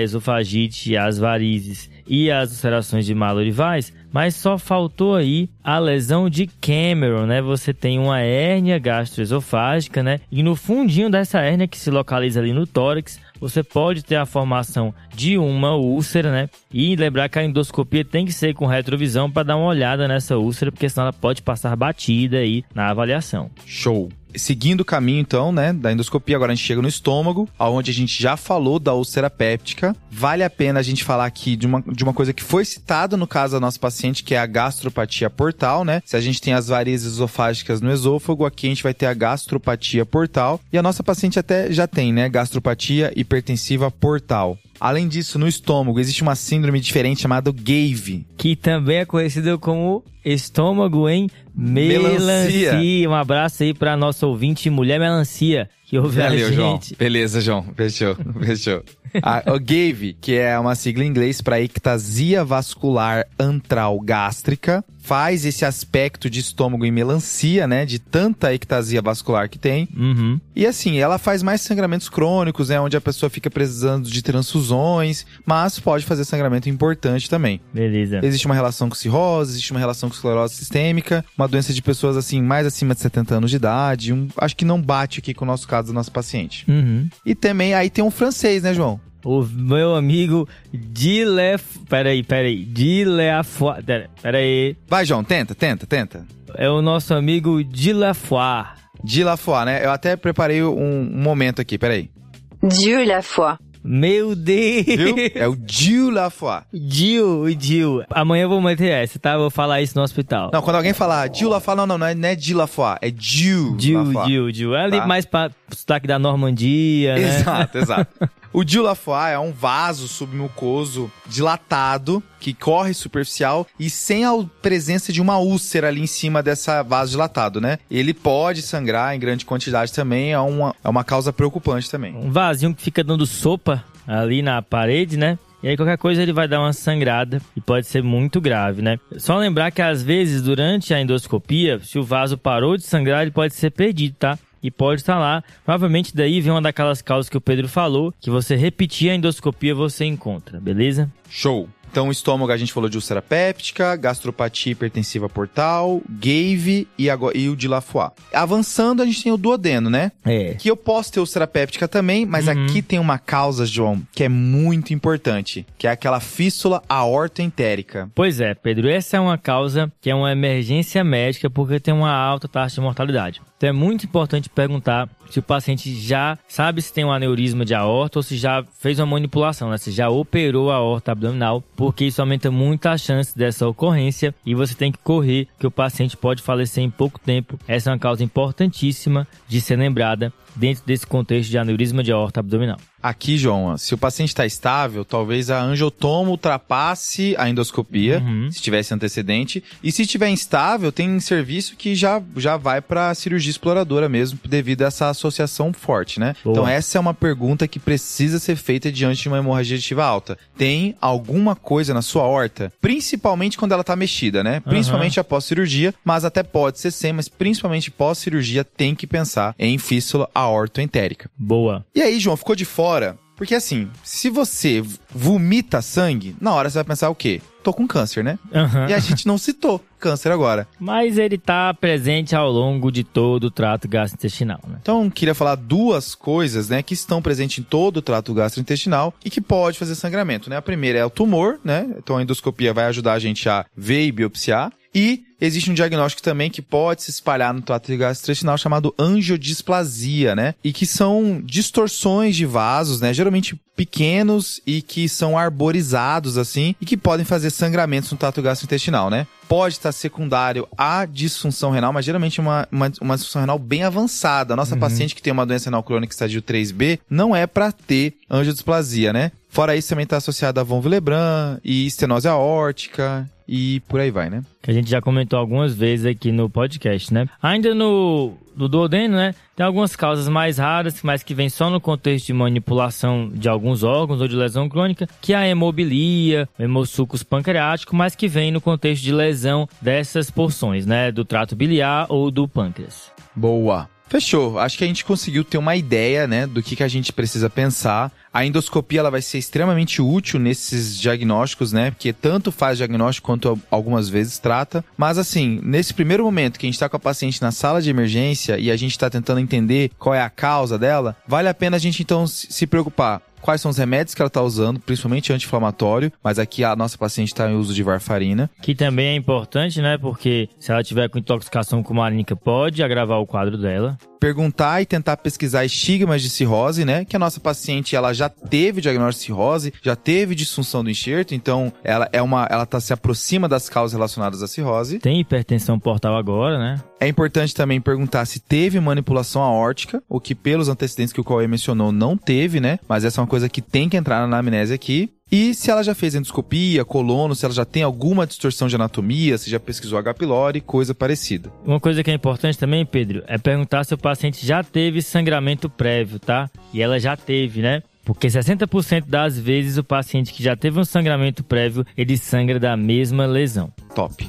C: esofagite, as varizes e as ulcerações de malorivais, mas só faltou aí a lesão de Cameron, né? Você tem uma hérnia gastroesofágica, né? E no fundinho dessa hérnia, que se localiza ali no tórax, você pode ter a formação de uma úlcera, né? E lembrar que a endoscopia tem que ser com retrovisão para dar uma olhada nessa úlcera, porque senão ela pode passar batida aí na avaliação.
B: Show. Seguindo o caminho, então, né, da endoscopia, agora a gente chega no estômago, aonde a gente já falou da úlcera péptica. Vale a pena a gente falar aqui de uma, de uma coisa que foi citada no caso da nossa paciente, que é a gastropatia portal, né? Se a gente tem as varizes esofágicas no esôfago, aqui a gente vai ter a gastropatia portal. E a nossa paciente até já tem, né, gastropatia hipertensiva portal. Além disso, no estômago existe uma síndrome diferente chamada GAVE.
C: Que também é conhecido como estômago em
B: Melancia.
C: melancia. Um abraço aí para nossa ouvinte mulher melancia que ouve a
B: Valeu, João.
C: gente.
B: Beleza, João. Fechou, fechou. A, o GAVE, que é uma sigla em inglês para ectasia vascular antral gástrica, faz esse aspecto de estômago em melancia, né? De tanta ectasia vascular que tem.
C: Uhum.
B: E assim, ela faz mais sangramentos crônicos, né? Onde a pessoa fica precisando de transfusões, mas pode fazer sangramento importante também.
C: Beleza.
B: Existe uma relação com cirrose, existe uma relação com esclerose sistêmica, uma doença de pessoas assim, mais acima de 70 anos de idade. Um, acho que não bate aqui com o nosso caso do nosso paciente.
C: Uhum.
B: E também aí tem um francês, né, João?
C: O meu amigo Dilef... Peraí, peraí. Dileafoa... Peraí.
B: Vai, João, tenta, tenta, tenta.
C: É o nosso amigo Dilafoy.
B: Dilafoy, né? Eu até preparei um, um momento aqui, peraí.
D: Dieu la foi.
C: Meu Deus!
B: Viu? É o Dieu Lafoy.
C: Gil, Gil. Amanhã eu vou meter essa, tá? Eu vou falar isso no hospital.
B: Não, quando alguém falar Dieu Lafoy, não, não, não é, não é Dieu Lafoy, é
C: Gil,
B: Lafoy.
C: Gil, Gil. É ali
B: Tá.
C: mais pra sotaque da Normandia, né?
B: Exato, exato. O Lafoy é um vaso submucoso dilatado que corre superficial e sem a presença de uma úlcera ali em cima dessa vaso dilatado, né? Ele pode sangrar em grande quantidade também, é uma, é uma causa preocupante também.
C: Um vasinho que fica dando sopa ali na parede, né? E aí qualquer coisa ele vai dar uma sangrada e pode ser muito grave, né? Só lembrar que às vezes durante a endoscopia, se o vaso parou de sangrar, ele pode ser perdido, tá? E pode estar lá. Provavelmente daí vem uma daquelas causas que o Pedro falou, que você repetir a endoscopia você encontra, beleza?
B: Show! Então, o estômago a gente falou de úlcera péptica, gastropatia hipertensiva portal, GAVE e, e o de Lafoy. Avançando, a gente tem o duodeno, né?
C: É.
B: Que eu posso ter úlcera péptica também, mas
C: Uhum.
B: aqui tem uma causa, João, que é muito importante, que é aquela fístula aortoentérica.
C: Pois é, Pedro, essa é uma causa que é uma emergência médica porque tem uma alta taxa de mortalidade. Então é muito importante perguntar se o paciente já sabe se tem um aneurisma de aorta ou se já fez uma manipulação, né? se já operou a aorta abdominal, porque isso aumenta muito a chance dessa ocorrência e você tem que correr que o paciente pode falecer em pouco tempo. Essa é uma causa importantíssima de ser lembrada dentro desse contexto de aneurisma de aorta abdominal.
B: Aqui, João, se o paciente está estável, talvez a angiotoma ultrapasse a endoscopia,
C: Uhum.
B: se tivesse antecedente. E se estiver instável, tem serviço que já, já vai para cirurgia exploradora mesmo, devido a essa associação forte, né?
C: Boa.
B: Então, essa é uma pergunta que precisa ser feita diante de uma hemorragia digestiva alta. Tem alguma coisa na sua horta? Principalmente quando ela está mexida, né? Principalmente após cirurgia, mas até pode ser sem, mas principalmente pós-cirurgia tem que pensar em fístula aortoentérica.
C: Boa.
B: E aí, João, ficou de fora? Porque assim, se você vomita sangue, na hora você vai pensar o quê? Tô com câncer, né?
C: Aham.
B: E a gente não citou câncer agora.
C: Mas ele tá presente ao longo de todo o trato gastrointestinal, né?
B: Então, queria falar duas coisas, né, que estão presentes em todo o trato gastrointestinal e que pode fazer sangramento, né? A primeira é o tumor, né? Então a endoscopia vai ajudar a gente a ver e biopsiar. E existe um diagnóstico também que pode se espalhar no trato gastrointestinal chamado angiodisplasia, né? E que são distorções de vasos, né? Geralmente pequenos e que são arborizados assim e que podem fazer sangramentos no trato gastrointestinal, né? Pode estar secundário à disfunção renal, mas geralmente uma, uma, uma disfunção renal bem avançada. A nossa paciente que tem uma doença renal crônica estádio 3B não é para ter angiodisplasia, né? Fora isso, também está associada a von Willebrand e estenose aórtica e por aí vai, né?
C: Que a gente já comentou algumas vezes aqui no podcast, né? Ainda no, no duodeno, né? Tem algumas causas mais raras, mas que vêm só no contexto de manipulação de alguns órgãos ou de lesão crônica, que é a hemobilia, o hemossucos pancreático, mas que vem no contexto de lesão dessas porções, né? Do trato biliar ou do pâncreas.
B: Boa. Fechou. Acho que a gente conseguiu ter uma ideia, né, do que, que a gente precisa pensar. A endoscopia ela vai ser extremamente útil nesses diagnósticos, né? Porque tanto faz diagnóstico quanto algumas vezes trata. Mas assim, nesse primeiro momento que a gente está com a paciente na sala de emergência e a gente está tentando entender qual é a causa dela, vale a pena a gente então se se preocupar. Quais são os remédios que ela está usando, principalmente anti-inflamatório, mas aqui a nossa paciente está em uso de varfarina.
C: Que também é importante, né? Porque se ela tiver com intoxicação cumarínica, pode agravar o quadro dela.
B: Perguntar e tentar pesquisar estigmas de cirrose, né? Que a nossa paciente ela já teve diagnóstico de cirrose, já teve disfunção do enxerto, então ela é uma, ela tá se aproxima das causas relacionadas à cirrose.
C: Tem hipertensão portal agora, né?
B: É importante também perguntar se teve manipulação aórtica, o que pelos antecedentes que o Cauê mencionou não teve, né? Mas essa é uma coisa que tem que entrar na anamnese aqui. E se ela já fez endoscopia, colono, se ela já tem alguma distorção de anatomia, se já pesquisou H. pylori, coisa parecida.
C: Uma coisa que é importante também, Pedro, é perguntar se o paciente já teve sangramento prévio, tá? E ela já teve, né? Porque 60% das vezes o paciente que já teve um sangramento prévio, ele sangra da mesma lesão.
B: Top.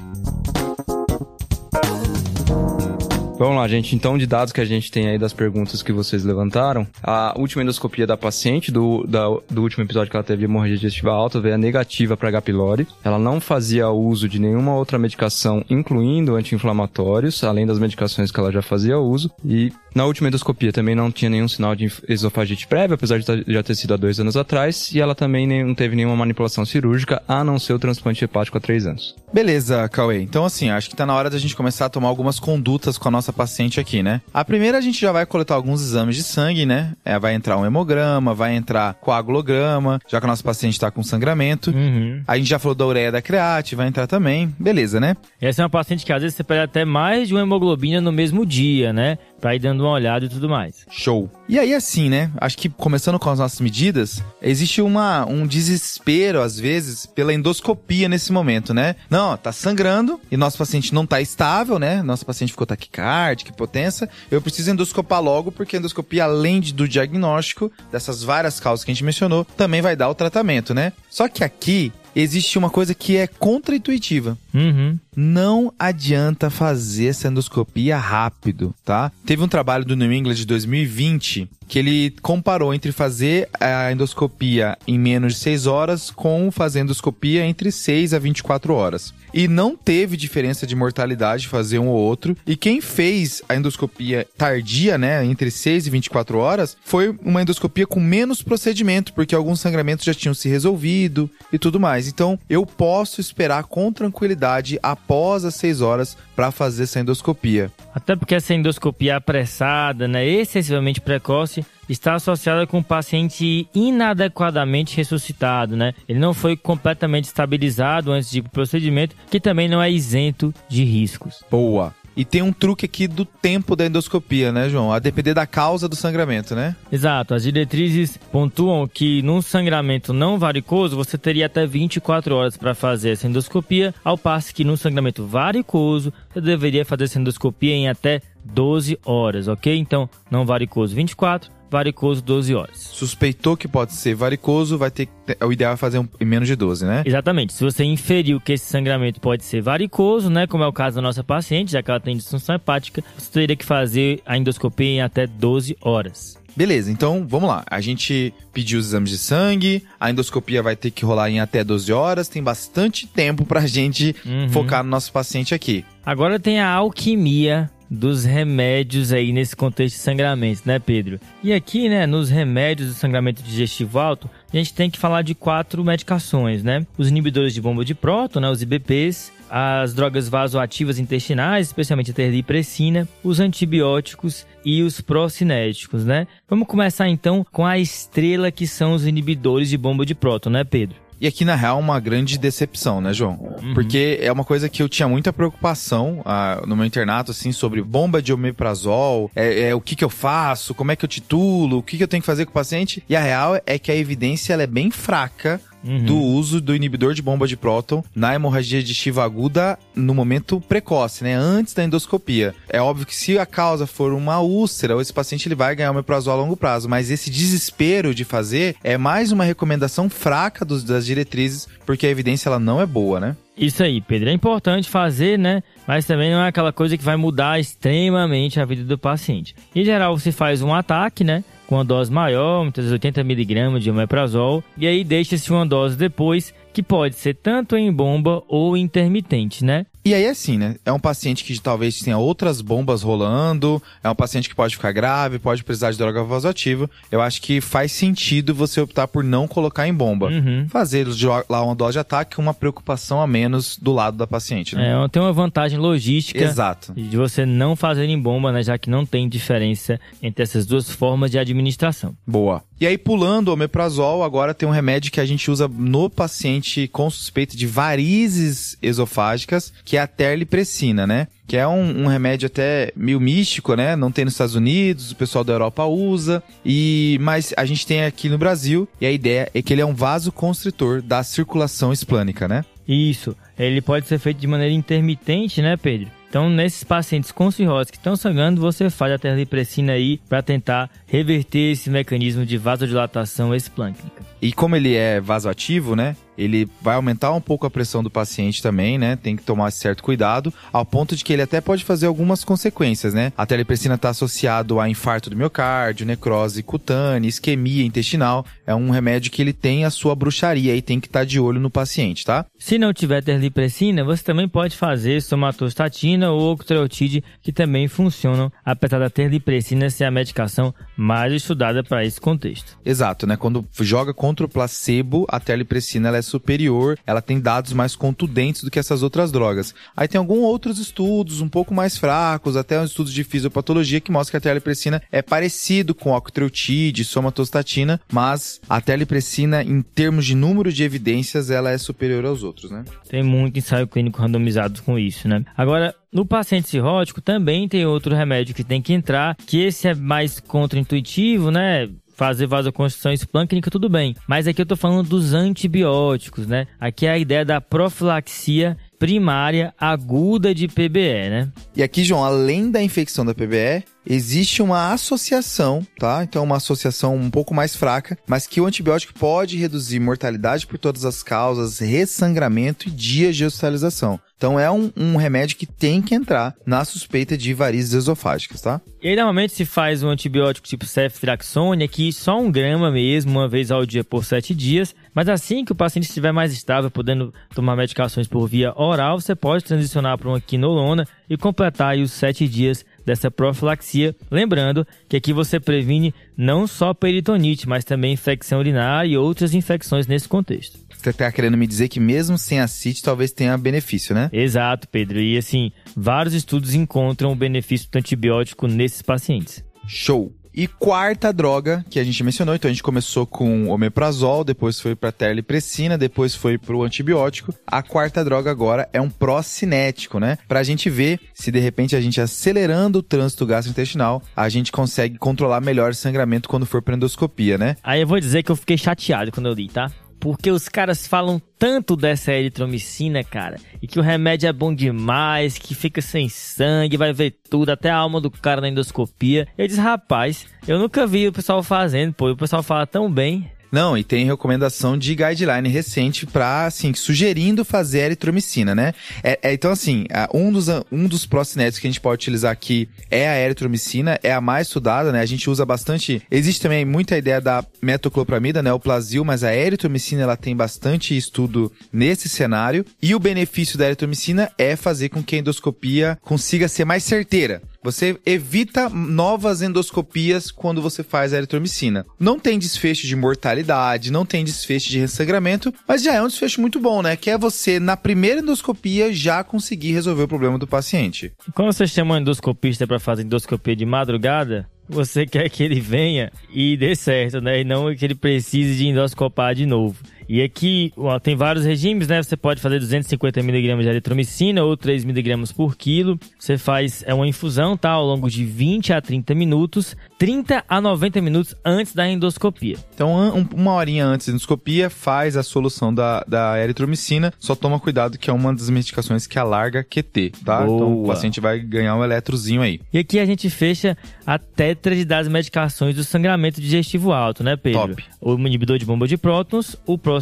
A: Vamos lá, gente. Então, de dados que a gente tem aí das perguntas que vocês levantaram, a última endoscopia da paciente do, da, do último episódio que ela teve hemorragia digestiva alta veio negativa para H. pylori. Ela não fazia uso de nenhuma outra medicação, incluindo anti-inflamatórios, além das medicações que ela já fazia uso. E na última endoscopia também não tinha nenhum sinal de esofagite prévia, apesar de já ter sido há dois anos atrás. E ela também não teve nenhuma manipulação cirúrgica, a não ser o transplante hepático há três anos.
B: Beleza, Cauê. Então, assim, acho que tá na hora da gente começar a tomar algumas condutas com a nossa paciente aqui, né? A primeira, a gente já vai coletar alguns exames de sangue, né? É, vai entrar um hemograma, vai entrar coagulograma, já que a nossa paciente tá com sangramento.
C: Uhum.
B: A gente já falou da ureia da create, vai entrar também. Beleza, né?
C: Essa é uma paciente que às vezes você pede até mais de uma hemoglobina no mesmo dia, né? Pra ir dando uma olhada e tudo mais.
B: Show. E aí, assim, né? Acho que começando com as nossas medidas, existe uma, um desespero, às vezes, pela endoscopia nesse momento, né? Não, tá sangrando e nosso paciente não tá estável, né? Nosso paciente ficou taquicárdica, hipotensa. Eu preciso endoscopar logo, porque a endoscopia, além do diagnóstico, dessas várias causas que a gente mencionou, também vai dar o tratamento, né? Só que aqui existe uma coisa que é contraintuitiva.
C: Uhum.
B: Não adianta fazer essa endoscopia rápido, tá? Teve um trabalho do New England de 2020 que ele comparou entre fazer a endoscopia em menos de 6 horas com fazer endoscopia entre 6 a 24 horas. E não teve diferença de mortalidade fazer um ou outro. E quem fez a endoscopia tardia, né, entre 6 e 24 horas, foi uma endoscopia com menos procedimento, porque alguns sangramentos já tinham se resolvido e tudo mais. Então, eu posso esperar com tranquilidade após as 6 horas para fazer essa endoscopia.
C: Até porque essa endoscopia apressada, né, excessivamente precoce, está associada com o paciente inadequadamente ressuscitado, né? Ele não foi completamente estabilizado antes de ir pro procedimento, que também não é isento de riscos.
B: Boa. E tem um truque aqui do tempo da endoscopia, né, João? A depender da causa do sangramento, né?
C: Exato. As diretrizes pontuam que num sangramento não varicoso você teria até 24 horas para fazer essa endoscopia, ao passo que num sangramento varicoso você deveria fazer essa endoscopia em até 12 horas, ok? Então, não varicoso 24, varicoso 12 horas.
B: Suspeitou que pode ser varicoso, vai ter o ideal é fazer um, em menos de 12, né?
C: Exatamente. Se você inferiu que esse sangramento pode ser varicoso, né, como é o caso da nossa paciente, já que ela tem disfunção hepática, você teria que fazer a endoscopia em até 12 horas.
B: Beleza, então vamos lá. A gente pediu os exames de sangue, a endoscopia vai ter que rolar em até 12 horas, tem bastante tempo pra gente
C: Uhum.
B: focar no nosso paciente aqui.
C: Agora tem a alquimia dos remédios aí nesse contexto de sangramento, né, Pedro? E aqui, né, nos remédios do sangramento digestivo alto, a gente tem que falar de quatro medicações, né? Os inibidores de bomba de próton, né, os IBPs, as drogas vasoativas intestinais, especialmente a terlipressina, os antibióticos e os procinéticos, né? Vamos começar então com a estrela que são os inibidores de bomba de próton, né, Pedro?
B: E aqui, na real, uma grande decepção, né, João? Porque é uma coisa que eu tinha muita preocupação ah, no meu internato, assim, sobre bomba de omeprazol, é, é, o que que eu faço, como é que eu titulo, o que que eu tenho que fazer com o paciente. E a real é que a evidência ela é bem fraca
C: Uhum.
B: do uso do inibidor de bomba de próton na hemorragia digestiva aguda no momento precoce, né? Antes da endoscopia. É óbvio que se a causa for uma úlcera, esse paciente ele vai ganhar omeprazol a longo prazo, mas esse desespero de fazer é mais uma recomendação fraca dos, das diretrizes, porque a evidência ela não é boa, né?
C: Isso aí, Pedro. É importante fazer, né? Mas também não é aquela coisa que vai mudar extremamente a vida do paciente. Em geral, você faz um ataque, né? Com uma dose maior, muitas vezes 80mg de omeprazol. E aí deixa-se uma dose depois, que pode ser tanto em bomba ou intermitente, né?
B: E aí, assim, né? É um paciente que talvez tenha outras bombas rolando, é um paciente que pode ficar grave, pode precisar de droga vasoativa. Eu acho que faz sentido você optar por não colocar em bomba.
C: Uhum.
B: Fazer lá uma dose de ataque, uma preocupação a menos do lado da paciente, né?
C: É, tem uma vantagem logística
B: Exato.
C: de você não fazer em bomba, né? Já que não tem diferença entre essas duas formas de administração.
B: Boa. E aí, pulando o omeprazol, agora tem um remédio que a gente usa no paciente com suspeita de varizes esofágicas, que é a terlipressina, né? Que é um, um remédio até meio místico, né? Não tem nos Estados Unidos, o pessoal da Europa usa. E Mas a gente tem aqui no Brasil, e a ideia é que ele é um vasoconstritor da circulação esplânica, né?
C: Isso. Ele pode ser feito de maneira intermitente, né, Pedro? Então, nesses pacientes com cirrose que estão sangrando, você faz a terlipressina aí para tentar reverter esse mecanismo de vasodilatação esplâncnica.
B: E como ele é vasoativo, né? Ele vai aumentar um pouco a pressão do paciente também, né? Tem que tomar certo cuidado, ao ponto de que ele até pode fazer algumas consequências, né? A telepressina está associado a infarto do miocárdio, necrose cutânea, isquemia intestinal. É um remédio que ele tem a sua bruxaria e tem que estar tá de olho no paciente, tá?
C: Se não tiver terlipressina, você também pode fazer somatostatina ou octreotide, que também funcionam, apesar da terlipressina ser a medicação mais estudada para esse contexto.
B: Exato, né? Quando joga contra o placebo, a terlipressina é superior, ela tem dados mais contundentes do que essas outras drogas. Aí tem alguns outros estudos um pouco mais fracos, até estudos de fisiopatologia que mostra que a terlipressina é parecido com octreotide, somatostatina, mas a terlipressina em termos de número de evidências, ela é superior aos outros, né?
C: Tem muito ensaio clínico randomizado com isso, né? Agora, no paciente cirrótico também tem outro remédio que tem que entrar, que esse é mais contraintuitivo, né? Fazer vasoconstrição esplâncnica, tudo bem. Mas aqui eu tô falando dos antibióticos, né? Aqui é a ideia da profilaxia primária aguda de PBE, né?
B: E aqui, João, além da infecção da PBE, existe uma associação, tá? Então, uma associação um pouco mais fraca, mas que o antibiótico pode reduzir mortalidade por todas as causas, ressangramento e dias de hospitalização. Então é um, um, remédio que tem que entrar na suspeita de varizes esofágicas, tá?
C: E aí, normalmente se faz um antibiótico tipo ceftriaxone, aqui só um grama mesmo, uma vez ao dia por sete dias. Mas assim que o paciente estiver mais estável, podendo tomar medicações por via oral, você pode transicionar para uma quinolona e completar os sete dias dessa profilaxia. Lembrando que aqui você previne não só peritonite, mas também infecção urinária e outras infecções nesse contexto.
B: Você está querendo me dizer que mesmo sem a CIT talvez tenha benefício, né?
C: Exato, Pedro. E assim, vários estudos encontram o benefício do antibiótico nesses pacientes.
B: Show! E quarta droga que a gente mencionou, então a gente começou com omeprazol, depois foi para terlipressina, depois foi para o antibiótico. A quarta droga agora é um pró-cinético, né? Para a gente ver se de repente a gente acelerando o trânsito gastrointestinal, a gente consegue controlar melhor o sangramento quando for para endoscopia, né?
C: Aí eu vou dizer que eu fiquei chateado quando eu li, tá? Porque os caras falam tanto dessa eritromicina, cara, e que o remédio é bom demais, que fica sem sangue, vai ver tudo, até a alma do cara na endoscopia. Eu disse, rapaz, eu nunca vi o pessoal fazendo, pô, o pessoal fala tão bem.
B: Não, e tem recomendação de guideline recente para assim, sugerindo fazer eritromicina, né? É, é, então, assim, um dos, um dos procinéticos que a gente pode utilizar aqui é a eritromicina, é a mais estudada, né? A gente usa bastante. Existe também muita ideia da metoclopramida, né? O plasil, mas a eritromicina ela tem bastante estudo nesse cenário. E o benefício da eritromicina é fazer com que a endoscopia consiga ser mais certeira. Você evita novas endoscopias quando você faz a eritromicina. Não tem desfecho de mortalidade, não tem desfecho de ressangramento, mas já é um desfecho muito bom, né? Que é você, na primeira endoscopia, já conseguir resolver o problema do paciente.
C: Quando você chama um endoscopista para fazer endoscopia de madrugada, você quer que ele venha e dê certo, né? E não que ele precise de endoscopar de novo. E aqui ó, tem vários regimes, né? Você pode fazer 250mg de eritromicina ou 3mg por quilo. Você faz é uma infusão, tá? Ao longo de 20 a 30 minutos, 30 a 90 minutos antes da endoscopia.
B: Então, um, uma horinha antes da endoscopia, faz a solução da, da eritromicina. Só toma cuidado que é uma das medicações que alarga QT, tá? Boa. Então o paciente vai ganhar um eletrozinho aí.
C: E aqui a gente fecha a tetra das medicações do sangramento digestivo alto, né, Pedro?
B: Top.
C: O inibidor de bomba de prótons, o procinético,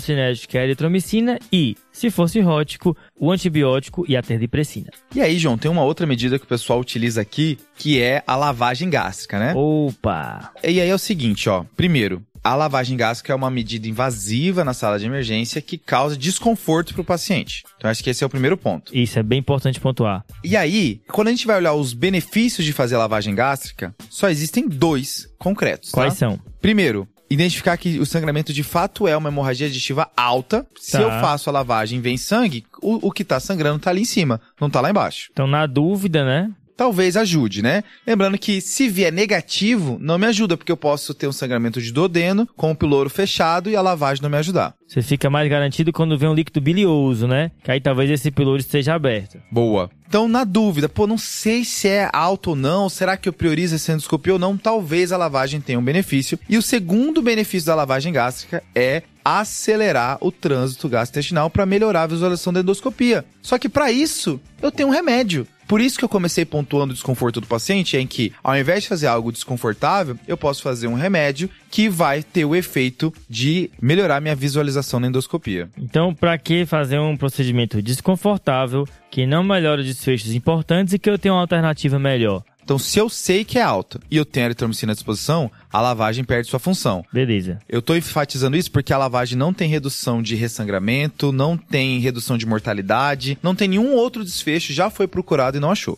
C: que é a eritromicina e se for cirrótico, o antibiótico e a terlipressina.
B: E aí, João, tem uma outra medida que o pessoal utiliza aqui, que é a lavagem gástrica, né?
C: Opa!
B: E aí é o seguinte, ó. Primeiro, a lavagem gástrica é uma medida invasiva na sala de emergência que causa desconforto para o paciente. Então, acho que esse é o primeiro ponto.
C: Isso é bem importante pontuar.
B: E aí, quando a gente vai olhar os benefícios de fazer lavagem gástrica, só existem dois concretos.
C: Quais
B: tá?
C: são?
B: Primeiro, identificar que o sangramento de fato é uma hemorragia digestiva alta. Se
C: Tá.
B: eu faço a lavagem e vem sangue, o, o que tá sangrando tá ali em cima, não tá lá embaixo.
C: Então, na dúvida, né?
B: Talvez ajude, né? Lembrando que se vier negativo, não me ajuda, porque eu posso ter um sangramento de duodeno com o piloro fechado e a lavagem não me ajudar.
C: Você fica mais garantido quando vem um líquido bilioso, né? Que aí talvez esse pylori esteja aberto.
B: Boa. Então, na dúvida, pô, não sei se é alto ou não, será que eu priorizo essa endoscopia ou não? Talvez a lavagem tenha um benefício. E o segundo benefício da lavagem gástrica é acelerar o trânsito gastrointestinal para melhorar a visualização da endoscopia. Só que para isso, eu tenho um remédio. Por isso que eu comecei pontuando o desconforto do paciente, em que, ao invés de fazer algo desconfortável, eu posso fazer um remédio que vai ter o efeito de melhorar minha visualização na endoscopia.
C: Então, para que fazer um procedimento desconfortável, que não melhora desfechos importantes e que eu tenho uma alternativa melhor?
B: Então, se eu sei que é alta e eu tenho a eritromicina à disposição, a lavagem perde sua função.
C: Beleza.
B: Eu tô enfatizando isso porque a lavagem não tem redução de ressangramento, não tem redução de mortalidade, não tem nenhum outro desfecho, já foi procurado e não achou.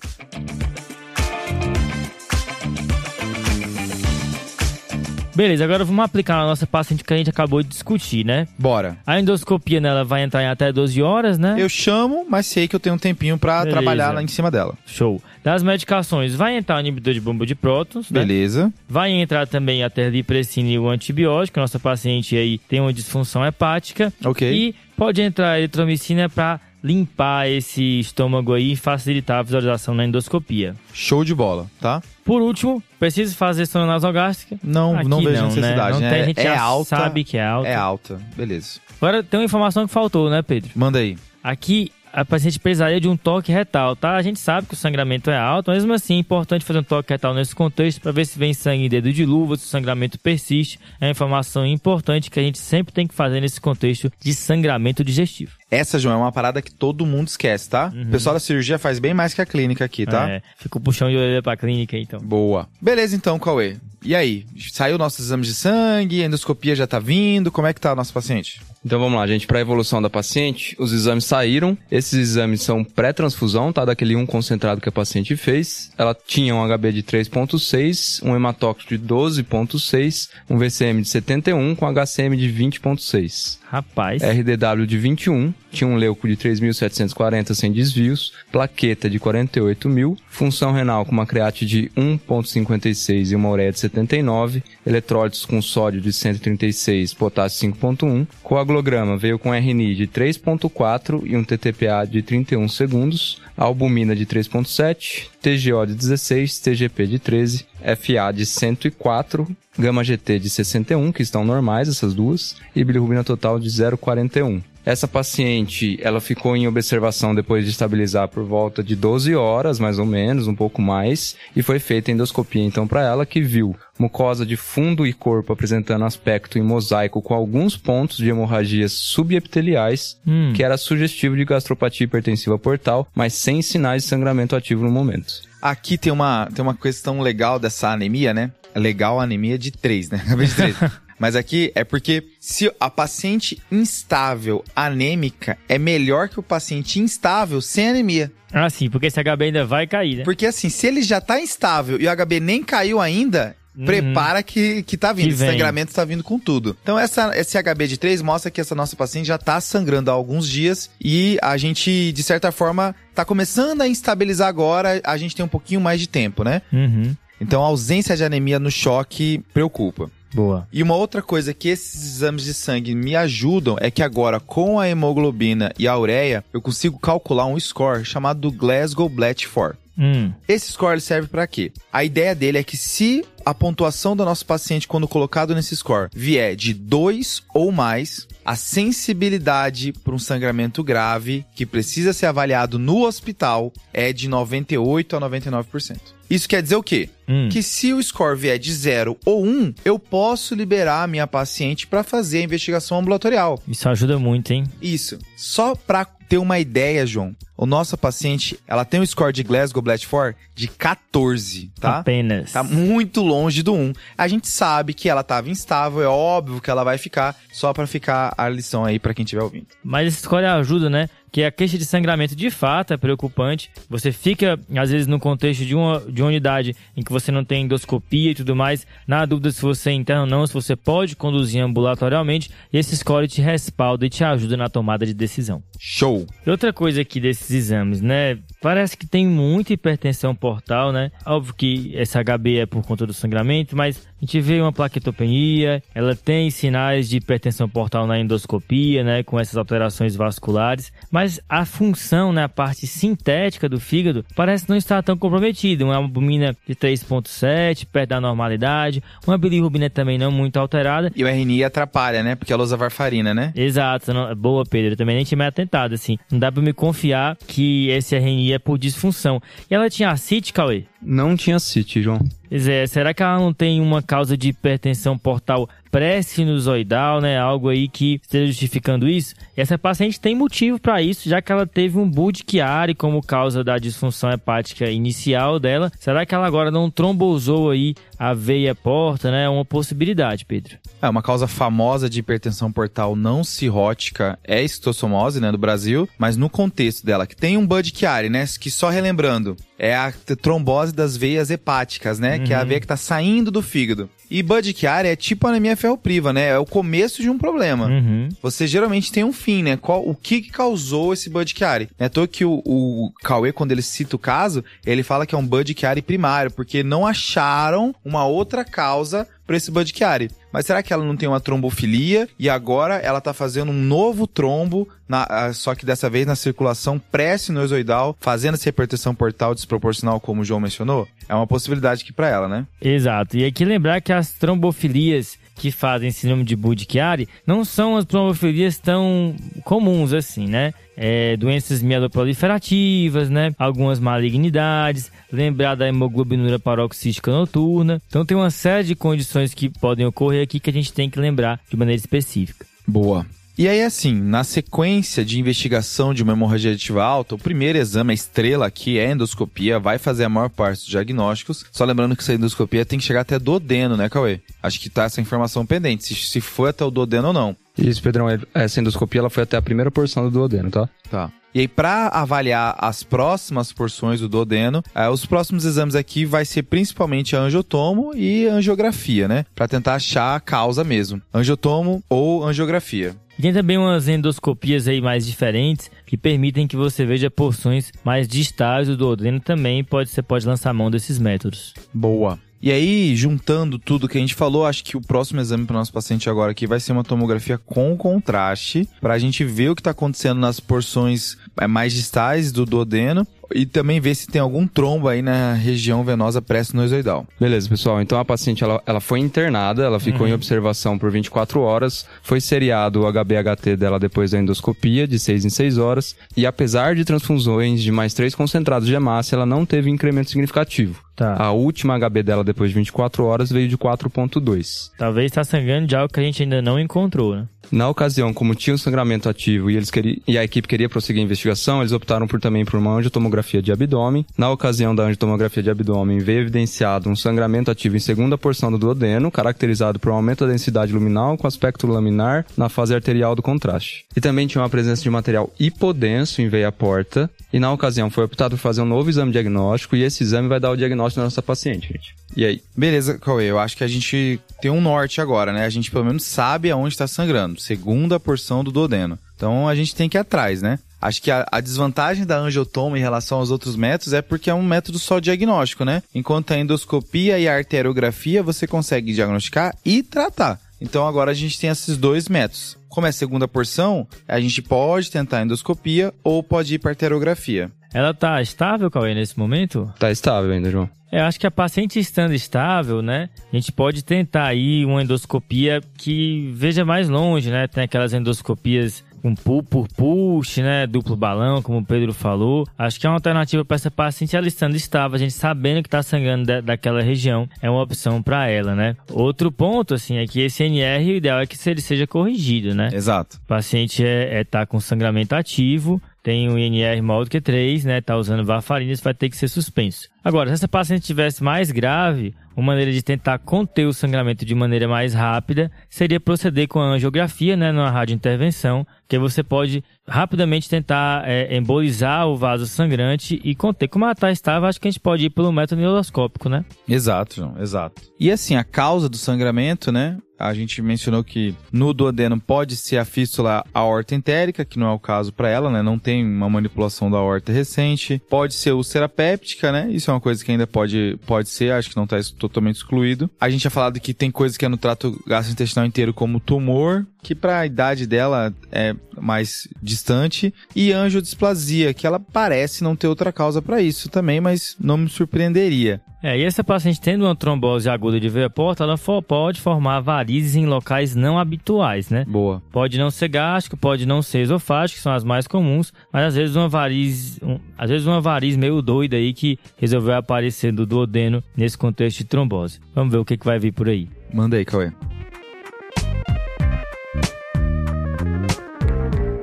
C: Beleza, agora vamos aplicar na nossa paciente que a gente acabou de discutir, né?
B: Bora.
C: A endoscopia nela vai entrar em até 12 horas, né?
B: Eu chamo, mas sei que eu tenho um tempinho pra
C: Beleza.
B: trabalhar lá em cima dela.
C: Show. Das medicações, vai entrar o inibidor de bomba de prótons, né?
B: Beleza.
C: Vai entrar também a terlipressina e o antibiótico. Nossa paciente aí tem uma disfunção hepática.
B: Ok.
C: E pode entrar a eritromicina para limpar esse estômago aí e facilitar a visualização na endoscopia.
B: Show de bola, tá?
C: Por último, preciso fazer sonda nasogástrica?
B: Não,
C: Aqui
B: não vejo
C: não,
B: necessidade,
C: né?
B: né?
C: Não tem, a gente
B: é
C: já
B: alta.
C: sabe que é alta.
B: É alta. Beleza.
C: Agora tem uma informação que faltou, né, Pedro?
B: Manda aí.
C: Aqui a paciente precisaria de um toque retal, tá? A gente sabe que o sangramento é alto, mas mesmo assim é importante fazer um toque retal nesse contexto para ver se vem sangue em dedo de luva, se o sangramento persiste. É uma informação importante que a gente sempre tem que fazer nesse contexto de sangramento digestivo.
B: Essa, João, é uma parada que todo mundo esquece, tá? O pessoal da cirurgia faz bem mais que a clínica aqui, tá?
C: É, fica o puxão de orelha pra clínica, então.
B: Boa. Beleza, então, Cauê. E aí? Saiu nossos exames de sangue, a endoscopia já tá vindo, como é que tá o nosso paciente?
A: Então vamos lá, gente. Para a evolução da paciente, os exames saíram. Esses exames são pré-transfusão, tá? Daquele 1 concentrado que a paciente fez. Ela tinha um HB de 3.6, um hematócrito de 12.6, um VCM de 71 com HCM de 20.6.
C: Rapaz,
A: RDW de 21, tinha um leuco de 3.740 sem desvios, plaqueta de 48 mil, função renal com uma create de 1.56 e uma ureia de 79, eletrólitos com sódio de 136, potássio 5.1, coagulograma veio com RNI de 3.4 e um TTPA de 31 segundos, albumina de 3.7, TGO de 16, TGP de 13, FA de 104, gama GT de 61, que estão normais essas duas, e bilirrubina total de 0,41. Essa paciente, ela ficou em observação depois de estabilizar por volta de 12 horas, mais ou menos, um pouco mais, e foi feita endoscopia então para ela que viu mucosa de fundo e corpo apresentando aspecto em mosaico com alguns pontos de hemorragias subepiteliais,
C: Hum.
A: que era sugestivo de gastropatia hipertensiva portal, mas sem sinais de sangramento ativo no momento.
B: Aqui tem uma, tem uma questão legal dessa anemia, né? É legal a anemia de 3, né? HB de 3. Mas aqui é porque se a paciente instável anêmica é melhor que o paciente instável sem anemia.
C: ah sim, porque esse HB ainda vai cair, né?
B: Porque assim, se ele já tá instável e o HB nem caiu ainda. Prepara que, que tá vindo.
C: Que
B: Esse sangramento tá vindo com tudo. Então essa, esse HB de 3 mostra que essa nossa paciente já tá sangrando há alguns dias e a gente, de certa forma, tá começando a instabilizar agora, a gente tem um pouquinho mais de tempo, né?
C: Uhum.
B: Então a ausência de anemia no choque preocupa.
C: Boa.
B: E uma outra coisa que esses exames de sangue me ajudam é que agora, com a hemoglobina e a ureia, eu consigo calcular um score chamado Glasgow Blat 4.
C: Hum.
B: Esse score serve para quê? A ideia dele é que se a pontuação do nosso paciente, quando colocado nesse score, vier de 2 ou mais, a sensibilidade para um sangramento grave, que precisa ser avaliado no hospital, é de 98 a 99%. Isso quer dizer o quê?
C: Hum.
B: Que se o score vier de 0 ou 1, um, eu posso liberar a minha paciente para fazer a investigação ambulatorial.
C: Isso ajuda muito, hein?
B: Isso. Só para ter uma ideia, João, o nosso paciente, ela tem um score de Glasgow Blat 4 de 14, tá?
C: Apenas.
B: Tá muito longe do 1. A gente sabe que ela tava instável, é óbvio que ela vai ficar, só para ficar a lição aí para quem estiver ouvindo.
C: Mas esse score ajuda, né? Que a queixa de sangramento de fato é preocupante. Você fica, às vezes, no contexto de uma, de uma unidade em que você não tem endoscopia e tudo mais, na dúvida se você interno ou não, se você pode conduzir ambulatorialmente, e esse score te respalda e te ajuda na tomada de decisão.
B: Show!
C: Outra coisa aqui desses exames, né? Parece que tem muita hipertensão portal, né? Óbvio que esse HB é por conta do sangramento, mas a gente vê uma plaquetopenia, ela tem sinais de hipertensão portal na endoscopia, né? Com essas alterações vasculares, mas a função, né? A parte sintética do fígado parece não estar tão comprometida. Uma albumina de 3,7, perto da normalidade, uma bilirrubina também não muito alterada.
B: E o RNI atrapalha, né? Porque é a losa varfarina, né?
C: Exato, não, boa, Pedro. Eu também nem tinha me atentado. Assim. Não dá pra me confiar que esse RNI é por disfunção. E ela tinha ascite, Cauê?
A: Não tinha CIT, João.
C: Pois é, será que ela não tem uma causa de hipertensão portal pré-sinusoidal, né? Algo aí que esteja justificando isso? E essa paciente tem motivo para isso, já que ela teve um Budd-Chiari como causa da disfunção hepática inicial dela. Será que ela agora não trombosou aí a veia porta, né? É uma possibilidade, Pedro.
B: É, uma causa famosa de hipertensão portal não cirrótica é a estossomose, né, do Brasil, mas no contexto dela, que tem um Budd-Chiari, né, que só relembrando, é a trombose das veias hepáticas, né, que é a veia que tá saindo do fígado. E Budd-Chiari é tipo anemia ferropriva, né, é o começo de um problema.
C: Uhum.
B: Você geralmente tem um fim, né, qual, o que, que causou esse Budd-Chiari? É à toa que o, o Cauê, quando ele cita o caso, ele fala que é um Budd-Chiari primário, porque não acharam uma outra causa para esse Budd-Chiari. Mas será que ela não tem uma trombofilia e agora ela tá fazendo um novo trombo, na, ah, só que dessa vez na circulação pré-sinusoidal, fazendo essa hipertensão portal desproporcional, como o João mencionou? É uma possibilidade aqui para ela, né?
C: Exato. E aqui lembrar que as trombofilias que fazem síndrome de Budd-Chiari não são as trombofilias tão comuns assim, né? É, doenças mieloproliferativas, né? Algumas malignidades, lembrar da hemoglobinura paroxística noturna. Então tem uma série de condições que podem ocorrer aqui que a gente tem que lembrar de maneira específica.
B: Boa. E aí, assim, na sequência de investigação de uma hemorragia aditiva alta, o primeiro exame, a estrela aqui, é a endoscopia, vai fazer a maior parte dos diagnósticos. Só lembrando que essa endoscopia tem que chegar até duodeno, né, Cauê? Acho que tá essa informação pendente, se, se foi até o duodeno ou não.
A: Isso, Pedrão, essa endoscopia ela foi até a primeira porção do duodeno, tá?
B: Tá. E aí, para avaliar as próximas porções do duodeno, eh, os próximos exames aqui vai ser principalmente a angiotomo e angiografia, né? Para tentar achar a causa mesmo. Angiotomo ou angiografia.
C: E tem também umas endoscopias aí mais diferentes que permitem que você veja porções mais distais do duodeno também. Pode, você pode lançar mão desses métodos.
B: Boa. E aí, juntando tudo que a gente falou, acho que o próximo exame para o nosso paciente agora aqui vai ser uma tomografia com contraste, para a gente ver o que está acontecendo nas porções eh, mais distais do duodeno e também ver se tem algum trombo aí na região venosa pré-sinusoidal.
A: Beleza, pessoal. Então a paciente ela, ela foi internada, ela ficou em observação por 24 horas, foi seriado o HBHT dela depois da endoscopia, de 6 em 6 horas, e apesar de transfusões de mais 3 concentrados de hemácia, ela não teve incremento significativo.
C: Tá.
A: A última HB dela depois de 24 horas veio de 4.2.
C: Talvez está sangrando de algo que a gente ainda não encontrou, né?
A: Na ocasião, como tinha o sangramento ativo e, eles queriam, e a equipe queria prosseguir a investigação, eles optaram por também por uma angiotomografia de abdômen. Na ocasião da angiotomografia de abdômen, veio evidenciado um sangramento ativo em segunda porção do duodeno, caracterizado por um aumento da densidade luminal com aspecto laminar na fase arterial do contraste. E também tinha uma presença de material hipodenso em veia porta. E na ocasião foi optado por fazer um novo exame diagnóstico e esse exame vai dar o diagnóstico da nossa paciente, gente. E aí?
B: Beleza, Cauê, eu acho que a gente tem um norte agora, né? A gente pelo menos sabe aonde está sangrando. Segunda porção do duodeno. Então a gente tem que ir atrás, né? Acho que a, a, desvantagem da angiotoma em relação aos outros métodos é porque é um método só diagnóstico, né? Enquanto a endoscopia e a arteriografia você consegue diagnosticar e tratar. Então agora a gente tem esses dois métodos. Como é a segunda porção, a gente pode tentar endoscopia ou pode ir para arteriografia.
C: Ela tá estável, Cauê, nesse momento?
A: Tá estável ainda, João.
C: Eu acho que a paciente estando estável, né? A gente pode tentar aí uma endoscopia que veja mais longe, né? Tem aquelas endoscopias com pull por push, né? Duplo balão, como o Pedro falou. Acho que é uma alternativa para essa paciente ela estando estável, a gente sabendo que está sangrando da, daquela região, é uma opção para ela, né? Outro ponto, assim, é que esse NR, o ideal é que ele seja corrigido, né?
B: Exato.
C: O paciente é, é tá com sangramento ativo, tem um INR maior do que 3, né? Tá usando varfarina, isso vai ter que ser suspenso. Agora, se essa paciente tivesse mais grave, uma maneira de tentar conter o sangramento de maneira mais rápida seria proceder com a angiografia, né, numa radiointervenção, que você pode rapidamente tentar é, embolizar o vaso sangrante e conter. Como ela está estável, acho que a gente pode ir pelo método neuroscópico, né?
B: Exato, João, exato. E assim, a causa do sangramento, né? A gente mencionou que no duodeno pode ser a fístula aorta entérica, que não é o caso para ela, né? Não tem uma manipulação da aorta recente. Pode ser úlcera péptica, né? Isso é uma coisa que ainda pode, pode ser, acho que não está totalmente excluído. A gente já falado que tem coisa que é no trato gastrointestinal inteiro, como tumor, que para a idade dela é mais distante, e angiodisplasia, que ela parece não ter outra causa para isso também, mas não me surpreenderia.
C: É, e essa paciente tendo uma trombose aguda de veia porta, ela for, pode formar varizes em locais não habituais, né?
A: Boa.
C: Pode não ser gástrico, pode não ser esofágico, que são as mais comuns, mas às vezes uma variz, um, às vezes uma variz meio doida aí que resolveu aparecer do duodeno nesse contexto de trombose. Vamos ver o que, que vai vir por aí.
B: Manda aí, Cauê.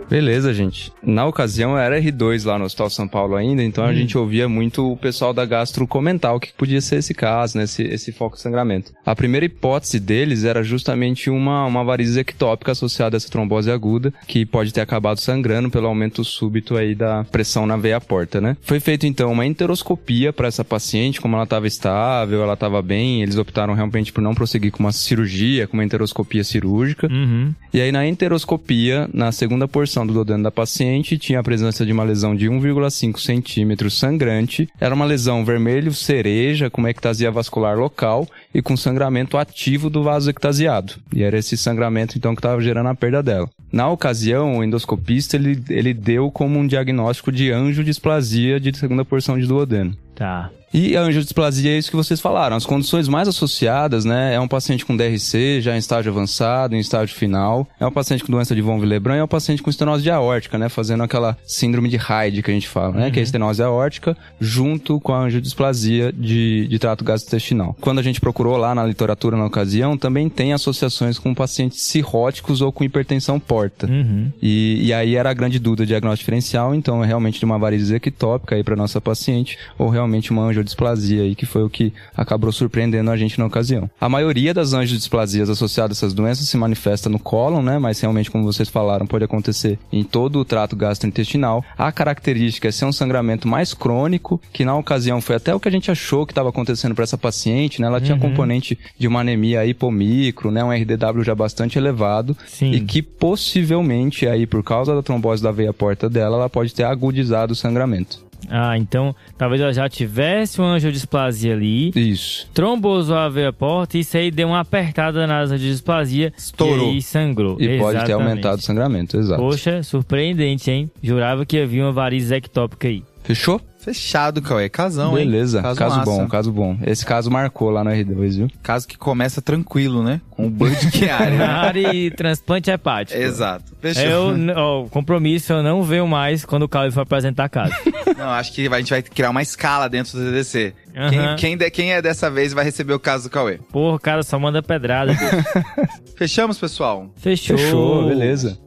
A: Beleza, gente. Na ocasião era R2 lá no Hospital São Paulo ainda, então a gente ouvia muito o pessoal da gastro comentar o que podia ser esse caso, né? Esse, esse foco de sangramento. A primeira hipótese deles era justamente uma, uma varize ectópica associada a essa trombose aguda, que pode ter acabado sangrando pelo aumento súbito aí da pressão na veia porta, né? Foi feito então uma enteroscopia para essa paciente, como ela estava estável, ela estava bem, eles optaram realmente por não prosseguir com uma cirurgia, com uma enteroscopia cirúrgica.
C: Uhum.
A: E aí na enteroscopia, na segunda porção do duodeno da paciente, tinha a presença de uma lesão de 1,5 centímetros sangrante. Era uma lesão vermelho cereja, com uma ectasia vascular local e com sangramento ativo do vaso ectasiado. E era esse sangramento então que estava gerando a perda dela. Na ocasião, o endoscopista ele, ele deu como um diagnóstico de angiodisplasia de segunda porção de duodeno.
C: Tá.
A: E a angiodisplasia é isso que vocês falaram. As condições mais associadas, né? É um paciente com DRC, já em estágio avançado, em estágio final. É um paciente com doença de von Willebrand e é um paciente com estenose de aórtica, né? Fazendo aquela síndrome de Hyde que a gente fala, né? Que é a estenose aórtica junto com a angiodisplasia de, de trato gastrointestinal. Quando a gente procurou lá na literatura na ocasião, também tem associações com pacientes cirróticos ou com hipertensão porta.
C: Uhum.
A: E, e aí era a grande dúvida diagnóstico diferencial, então é realmente de uma varize ectópica aí para nossa paciente, ou realmente uma angiodisplasia aí, que foi o que acabou surpreendendo a gente na ocasião. A maioria das angiodisplasias associadas a essas doenças se manifesta no cólon, né? Mas realmente, como vocês falaram, pode acontecer em todo o trato gastrointestinal. A característica é ser um sangramento mais crônico, que na ocasião foi até o que a gente achou que estava acontecendo para essa paciente, né? Ela tinha componente de uma anemia hipomicro, né? Um RDW já bastante elevado
C: Sim.
A: e que possivelmente aí por causa da trombose da veia porta dela, ela pode ter agudizado o sangramento.
C: Ah, então talvez ela já tivesse uma angiodisplasia ali.
A: Isso.
C: Trombosou a veia porta e isso aí deu uma apertada na angiodisplasia.
B: Estourou.
C: E sangrou.
A: E pode ter
C: Exatamente.
A: aumentado o sangramento, exato.
C: Poxa, surpreendente, hein? Jurava que havia uma variz ectópica aí.
A: Fechou?
B: Fechado, Cauê. Casão, hein?
A: Beleza.
B: Caso,
A: Caso, bom, caso bom. Esse caso marcou lá no R2, viu?
B: Caso que começa tranquilo, né? Com o Bud Chiari.
C: Na área de transplante hepático.
B: Exato. Fechou.
C: Eu, compromisso, eu não venho mais quando o Caio for apresentar caso.
B: Não, acho que a gente vai criar uma escala dentro do TDC.
C: Aham.
B: Quem, quem, de- quem é dessa vez vai receber o caso do Cauê.
C: Porra, o cara só manda pedrada.
B: Fechamos, pessoal?
C: Fechou.
A: Fechou, beleza.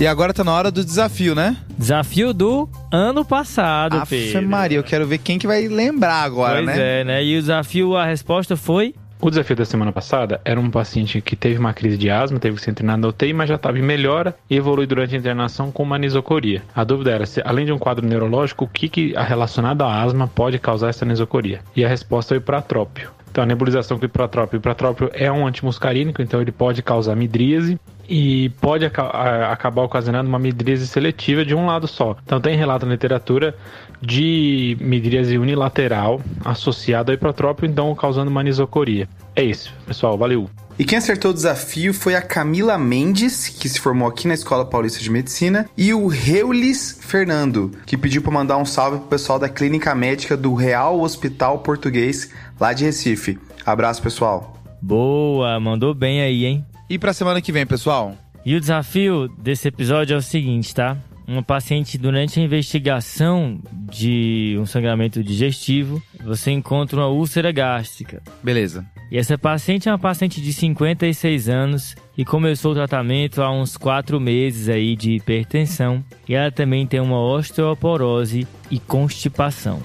B: E agora tá na hora do desafio, né?
C: Desafio do ano passado,
B: Aff,
C: Pedro.
B: Maria, eu quero ver quem que vai lembrar agora,
C: Pois
B: né?
C: é, né? E o desafio, a resposta foi...
D: O desafio da semana passada era um paciente que teve uma crise de asma, teve que ser internado na UTI, mas já estava em melhora e evolui durante a internação com uma anisocoria. A dúvida era se, além de um quadro neurológico, o que, que relacionado à asma pode causar essa anisocoria? E a resposta foi o pratrópio. Então, a nebulização com ipratrópio. O ipratrópio é um antimuscarínico, então ele pode causar midríase e pode aca- acabar ocasionando uma midríase seletiva de um lado só. Então, tem relato na literatura de midríase unilateral associada ao ipratrópio, então causando uma anisocoria. É isso, pessoal. Valeu!
B: E quem acertou o desafio foi a Camila Mendes, que se formou aqui na Escola Paulista de Medicina, e o Reulis Fernando, que pediu para mandar um salve pro pessoal da Clínica Médica do Real Hospital Português, lá de Recife. Abraço, pessoal.
C: Boa, mandou bem aí, hein?
B: E pra semana que vem, pessoal?
C: E o desafio desse episódio é o seguinte, tá? Uma paciente, durante a investigação de um sangramento digestivo, você encontra uma úlcera gástrica.
B: Beleza.
C: E essa paciente é uma paciente de 56 anos e começou o tratamento há uns 4 meses aí de hipertensão. E ela também tem uma osteoporose e constipação.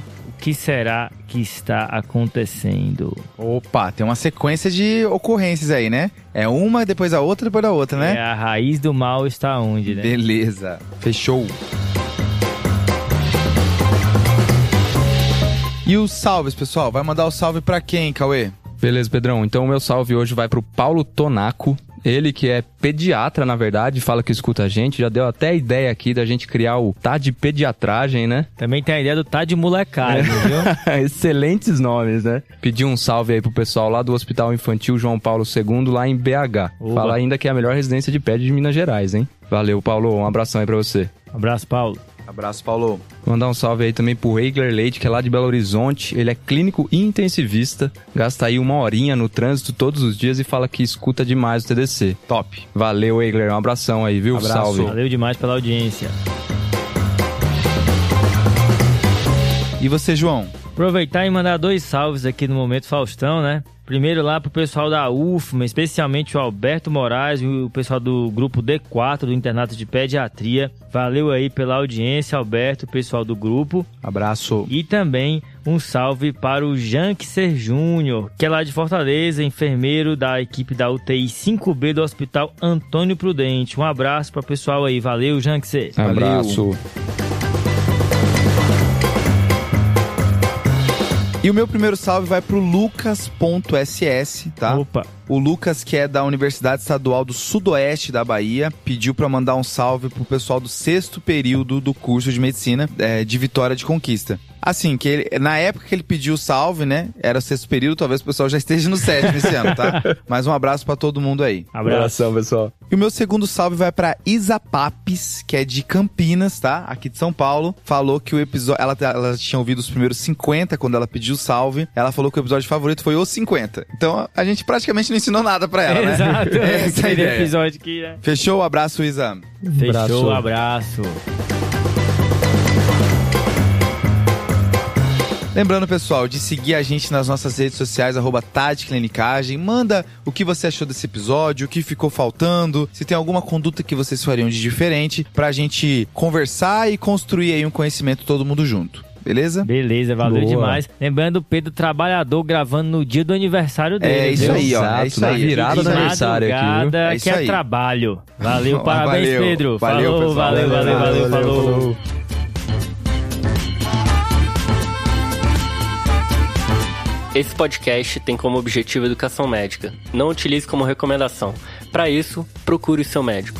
C: O que será que está acontecendo?
B: Opa, tem uma sequência de ocorrências aí, né? É uma, depois a outra, depois a outra,
C: É,
B: né?
C: a raiz do mal está onde, né?
B: Beleza. Fechou. E os salves, pessoal? Vai mandar o salve pra quem, Cauê?
A: Beleza, Pedrão. Então o meu salve hoje vai pro Paulo Tonaco. Ele que é pediatra, na verdade, fala que escuta a gente, já deu até a ideia aqui da gente criar o Tá de Pediatragem, né?
C: Também tem a ideia do tá de molecagem, viu?
A: Excelentes nomes, né? Pedir um salve aí pro pessoal lá do Hospital Infantil João Paulo II, lá em BH.
C: Oba.
A: Fala ainda que é a melhor residência de pet de Minas Gerais, hein? Valeu, Paulo. Um abração aí pra você.
C: Abraço, Paulo.
B: Abraço, Paulo.
A: Vou mandar um salve aí também pro Eigler Leite, que é lá de Belo Horizonte. Ele é clínico e intensivista. Gasta aí uma horinha no trânsito todos os dias e fala que escuta demais o TDC.
B: Top.
A: Valeu, Eigler. Um abração aí, viu?
B: Abraço.
A: Salve.
C: Valeu demais pela audiência.
B: E você, João?
C: Aproveitar e mandar dois salves aqui no Momento Faustão, né? Primeiro lá pro pessoal da UFMA, especialmente o Alberto Moraes e o pessoal do grupo D4 do Internato de Pediatria. Valeu aí pela audiência, Alberto, pessoal do grupo.
B: Abraço.
C: E também um salve para o Janxer Júnior, que é lá de Fortaleza, enfermeiro da equipe da UTI 5B do Hospital Antônio Prudente. Um abraço para o pessoal aí. Valeu, Janxer.
A: Abraço.
B: E o meu primeiro salve vai pro Lucas.ss, tá?
C: Opa.
B: O Lucas, que é da Universidade Estadual do Sudoeste da Bahia, pediu pra mandar um salve pro pessoal do sexto período do curso de medicina é, de Vitória de Conquista. Assim, que ele, na época que ele pediu o salve, né? Era o sexto período, talvez o pessoal já esteja no sétimo esse ano, tá? Mas um abraço pra todo mundo aí.
C: Abraço.
A: pessoal.
B: E o meu segundo salve vai pra Isa Papes, que é de Campinas, tá? Aqui de São Paulo. Falou que o episódio. Ela, ela tinha ouvido os primeiros 50 quando ela pediu o salve. Ela falou que o episódio favorito foi os 50. Então a gente praticamente não ensinou nada pra ela, né?
C: Exato.
B: Essa é a ideia.
C: episódio aqui, né?
B: Fechou? Abraço, Isa.
C: Fechou, abraço.
B: Lembrando, pessoal, de seguir a gente nas nossas redes sociais, arroba Tade Clinicagem. Manda o que você achou desse episódio, o que ficou faltando, se tem alguma conduta que vocês fariam de diferente, pra gente conversar e construir aí um conhecimento todo mundo junto. Beleza?
C: Beleza, valeu
A: Boa.
C: demais. Lembrando o Pedro Trabalhador gravando no dia do aniversário dele.
B: É isso
C: viu?
B: aí, ó. É isso aí.
A: virada do aniversário aqui,
B: É isso
C: que é
B: aí.
C: trabalho. Valeu, parabéns,
B: Valeu.
C: Pedro.
B: Valeu,
C: falou,
B: pessoal.
C: valeu, valeu, valeu,
A: Valeu,
C: falou.
A: falou.
E: Esse podcast tem como objetivo educação médica. Não utilize como recomendação. Para isso, procure o seu médico.